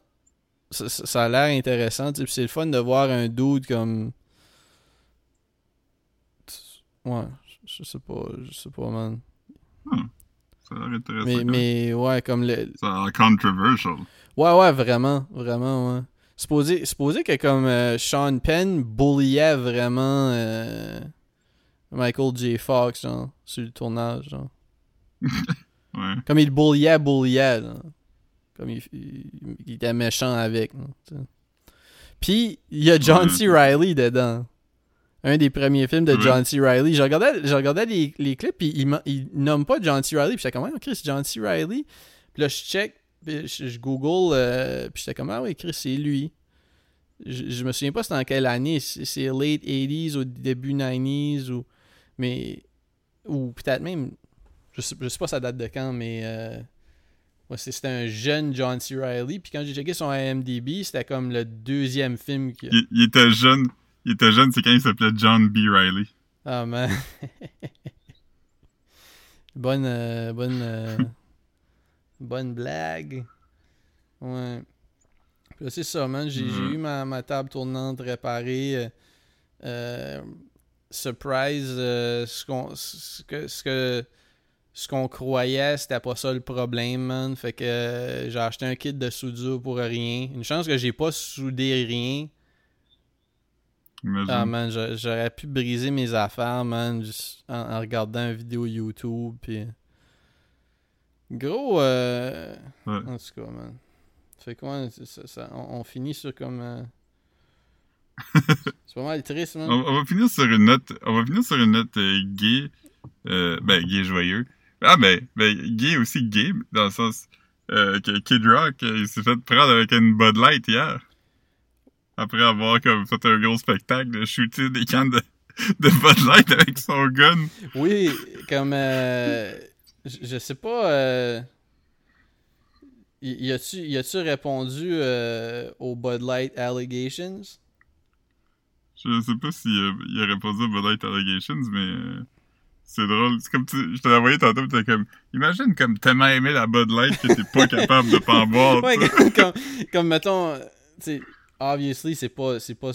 ça, a l'air intéressant, tu sais, c'est le fun de voir un dude comme ouais, je sais pas, je sais pas man. Ça a l'air intéressant. Mais mais ouais, comme le Ça a l'air controversial. Ouais, ouais, vraiment, vraiment, ouais. Supposé, supposé que comme euh, Sean Penn bulliait vraiment euh, Michael J. Fox, genre, sur le tournage, genre. (laughs) Ouais. Comme il bulliait, bulliait, genre. Comme il, il- il était méchant avec. Puis, il y a John Ouais. C. Reilly dedans. Un des premiers films de. John C. Reilly. Je regardais, je regardais les, les clips, puis il, il nomme pas John C. Reilly. Puis j'étais comme, ah, Chris, John C. Reilly. Puis là, je check, puis je, je google, euh, puis j'étais comme, ah oui, Chris, c'est lui. Je, je me souviens pas c'était en quelle année. C'est late 80s ou début 90s ou. Mais. Ou peut-être même. Je sais, je sais pas sa date de quand, mais. euh, ouais, c'était un jeune John C. Reilly. Puis quand j'ai checké son IMDb, c'était comme le deuxième film qui. Il, il était jeune. Il était jeune, c'est quand il s'appelait John B. Riley. Ah man. (laughs) bonne euh, bonne euh, bonne blague. Ouais. Puis là, c'est ça, man. J'ai j'ai Ouais. eu ma, ma table tournante réparée. euh, euh, surprise, euh, ce qu'on ce que ce que ce qu'on croyait, c'était pas ça le problème, man. Fait que euh, j'ai acheté un kit de soudure pour rien. Une chance que j'ai pas soudé rien. Imagine. Ah man, j'a- j'aurais pu briser mes affaires, man, juste en, en regardant une vidéo YouTube, puis... Gros, euh... Ouais. En tout cas, man. Fait quoi, c'est ça, ça- on, on finit sur comme... euh, (laughs) c'est pas mal triste, man. On, on va finir sur une note. On va finir sur une note euh, gay. Euh, ben, gay joyeux. Ah, ben, ben, gay aussi gay, dans le sens que Kid Rock, il s'est fait prendre avec une Bud Light hier. Après avoir comme fait un gros spectacle de shooter des cannes de, de Bud Light avec son gun. Oui, comme... je je sais pas... Euh... Y a-tu y a-tu répondu euh, aux Bud Light Allegations? Je sais pas s'il a, répondu à Bud Light Allegations, mais euh, c'est drôle. C'est comme tu, je te l'ai envoyé tantôt, t'es comme, imagine comme tellement aimé la Bud Light que t'es pas capable de pas en boire. (laughs) ouais, comme, comme, comme, mettons, tu obviously, c'est pas, c'est pas,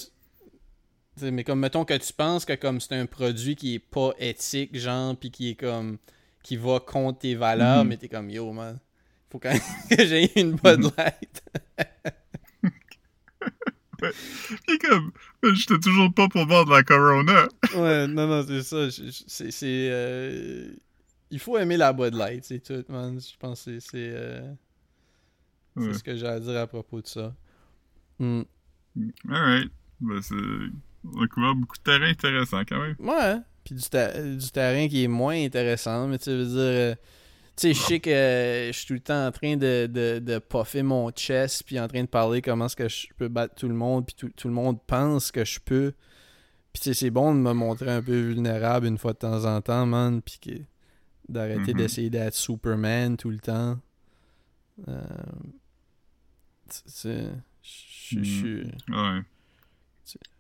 mais comme, mettons que tu penses que comme c'est un produit qui est pas éthique, genre, puis qui est comme, qui va contre tes valeurs, Mhm. mais t'es comme, yo, man, faut quand même (laughs) que j'ai une Bud Mhm. Light. (laughs) Pis comme, j'étais toujours pas pour boire de la Corona. (laughs) ouais, non, non, c'est ça, c'est, c'est, euh, il faut aimer la Bud Light, c'est tout, man, je pense que c'est, c'est, euh, Ouais. ce que j'ai à dire à propos de ça. Hmm. Alright. Ben, c'est, on a couvert beaucoup de terrain intéressant quand même. Ouais, puis du, ta- du terrain qui est moins intéressant, mais tu sais, veux dire, euh, tu sais, je sais que euh, je suis tout le temps en train de, de, de puffer mon chest, puis en train de parler comment est-ce que je peux battre tout le monde, puis tout, tout le monde pense que je peux, Puis tu sais, c'est bon de me montrer un peu vulnérable une fois de temps en temps, man. Puis que d'arrêter Mhm. d'essayer d'être Superman tout le temps. Euh, c'est. Je je suis. Ouais.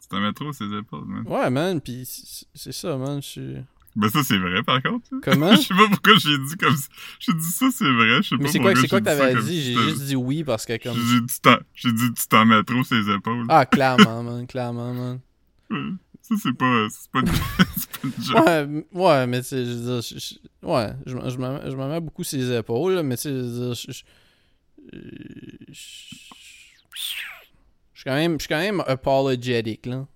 C'est- Tu t'en mets trop ses épaules, man. Ouais, man, pis c'est ça, man. Je suis. Ben ça, c'est vrai, par contre. Comment? Je sais pas pourquoi j'ai dit comme ça. J'ai dit ça, c'est vrai. Je sais Mais pas c'est quoi, pourquoi c'est quoi que t'avais dit? J'ai juste dit oui parce que comme. J'ai dit, tu t'en- mets trop ses épaules. Ah, clairement, man, clairement, man. Ouais. Ça, c'est pas, c'est pas, une- c'est pas une joke. Ouais, ouais, mais tu sais, je veux dire, je- je- ouais, je, me- je, me- je me mets beaucoup ses épaules, là, mais tu sais, je veux dire, je, je, je- je suis quand même, je suis quand même apologetic, là.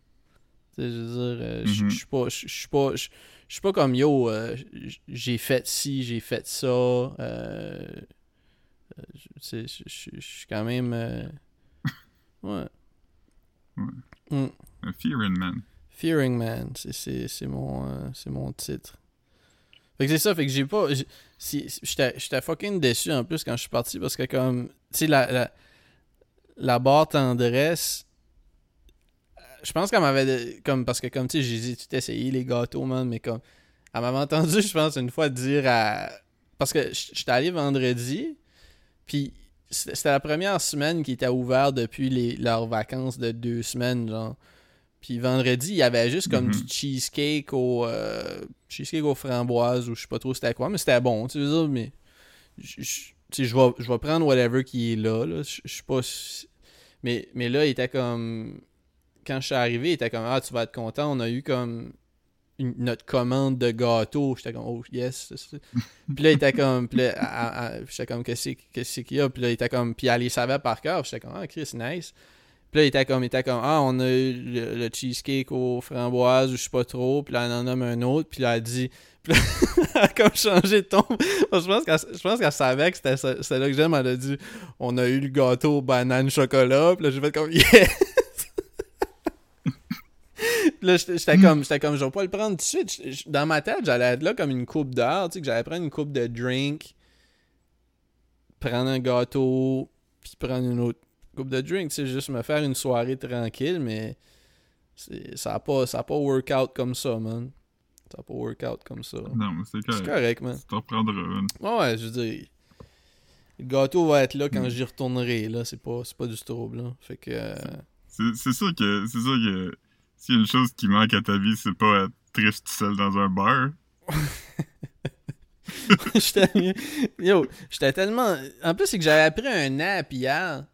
Je veux dire, euh, je Mhm. je suis pas, je suis pas, je je suis pas comme yo, euh, j'ai fait ci, j'ai fait ça, euh, je- suis quand même, ouais. (laughs) Ouais. Mm. Fearing Man. Fearing Man, c'est- mon, c'est mon titre. Fait que c'est ça, fait que j'ai pas. j'étais fucking déçu en plus quand je suis parti parce que, comme. Tu sais, la, la, la barre tendresse. Je pense qu'elle m'avait. Comme, parce que, comme, tu sais, j'ai dit, tout essayé les gâteaux, man, mais comme. Elle m'avait entendu, je pense, une fois dire à. Parce que j'étais allé vendredi, puis c'était la première semaine qui était ouverte depuis les, leurs vacances de deux semaines, genre. Puis vendredi, il y avait juste comme Mhm. du cheesecake au euh, cheesecake aux framboises ou je sais pas trop c'était quoi, mais c'était bon, tu veux dire, mais je- tu sais, je vais, je vais prendre whatever qui est là, là. Je, je suis pas mais, mais là, il était comme quand je suis arrivé, il était comme ah, tu vas être content, on a eu comme une- notre commande de gâteau. J'étais comme oh yes. (laughs) Puis là, il était comme puis là, j'étais comme qu'est-ce qu'il y a, puis là, il était comme puis elle les savait par cœur, j'étais comme ah Chris nice. Puis là, il était comme, il était comme, ah, on a eu le, cheesecake aux framboises ou je sais pas trop. Puis là, elle en nomme un autre. Puis là, elle dit, (laughs) puis là, elle a comme changé de ton. Je pense qu'elle, savait que c'était, là que j'aime. Elle a dit, on a eu le gâteau banane chocolat. Puis là, j'ai fait comme, (laughs) yes! Là, j'étais, comme, j'étais comme, je vais pas le prendre tout de suite. Dans ma tête, j'allais être là comme une coupe d'heure, tu sais, que j'allais prendre une coupe de drink, prendre un gâteau, puis prendre une autre coupe de drink, sais, juste me faire une soirée tranquille, mais c'est- ça a pas, ça a pas workout comme ça, man. Ça a pas workout comme ça. Non, mais c'est C'est correct. man. Tu t'en reprendras une. Ouais, ouais, je veux dire, le gâteau va être là quand j'y retournerai, là, c'est pas, c'est pas du trouble, là. Fait que, euh, C'est c'est sûr que, c'est sûr que, s'il y a une chose qui manque à ta vie, c'est pas être triste seul dans un bar. (laughs) j'étais, yo, j'étais tellement, en plus, c'est que j'avais pris un nap hier.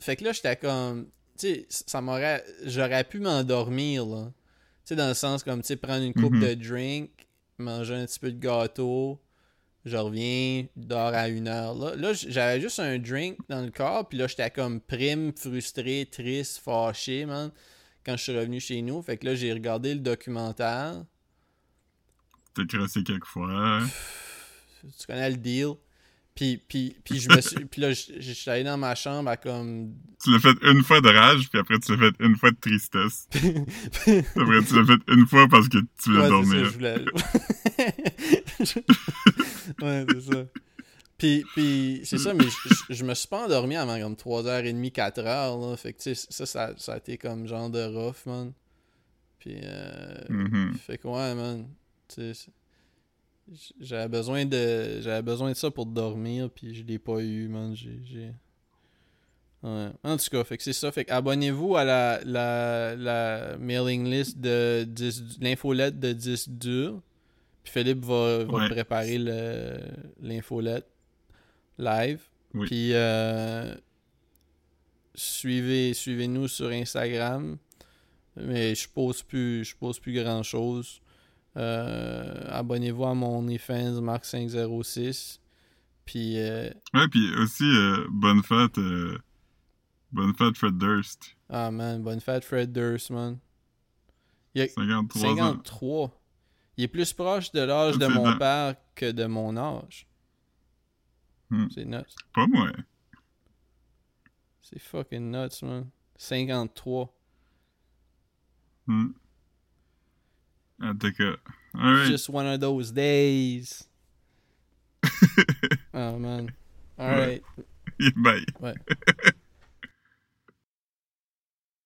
Fait que là, j'étais comme, tu sais, ça m'aurait, j'aurais pu m'endormir, là. Tu sais, dans le sens comme, tu sais, prendre une coupe Mhm. de drink, manger un petit peu de gâteau, je reviens, dors à une heure. Là, là j'avais juste un drink dans le corps, puis là, j'étais comme prime, frustré, triste, fâché, man, quand je suis revenu chez nous. Fait que là, j'ai regardé le documentaire. T'as crossé quelques fois. Tu connais le deal? Puis, puis, puis, je me suis, puis là, je je suis allé dans ma chambre à comme Tu l'as fait une fois de rage, puis après tu l'as fait une fois de tristesse. (laughs) après tu l'as fait une fois parce que tu voulais Ouais, dormir. ça, je voulais... (laughs) ouais, c'est ça. Puis, puis c'est ça, mais je, je- me suis pas endormi avant comme 3h30, 4h, là. Fait que, tu sais, ça, ça, ça a été comme genre de rough, man. Puis, euh... Mhm. Fait que, ouais, man. Tu sais, j'avais besoin de... J'avais besoin de ça pour dormir, puis je l'ai pas eu, man. J'ai... Ouais. En tout cas, fait que c'est ça. Fait que abonnez-vous à la, la, la mailing list de 10 l'infolette de 10 dur. Puis Philippe va, va Ouais. préparer le, l'infolette live. Oui. Puis euh, suivez, suivez-nous sur Instagram. Mais je pose plus, je pose plus grand chose. Abonnez-vous à mon OnlyFans Marc506. Puis euh, Ouais, puis aussi, euh, bonne fête, euh, bonne fête Fred Durst. Ah man, bonne fête Fred Durst, man. Il a 53 ans. 53. Il est plus proche de l'âge de mon père que de mon âge. Hmm. C'est nuts. Pas moi. C'est fucking nuts, man. 53. Hmm. En tout cas. Alright. Just one of those days. (laughs) oh man. Alright. (laughs) Bye. Ouais. (laughs)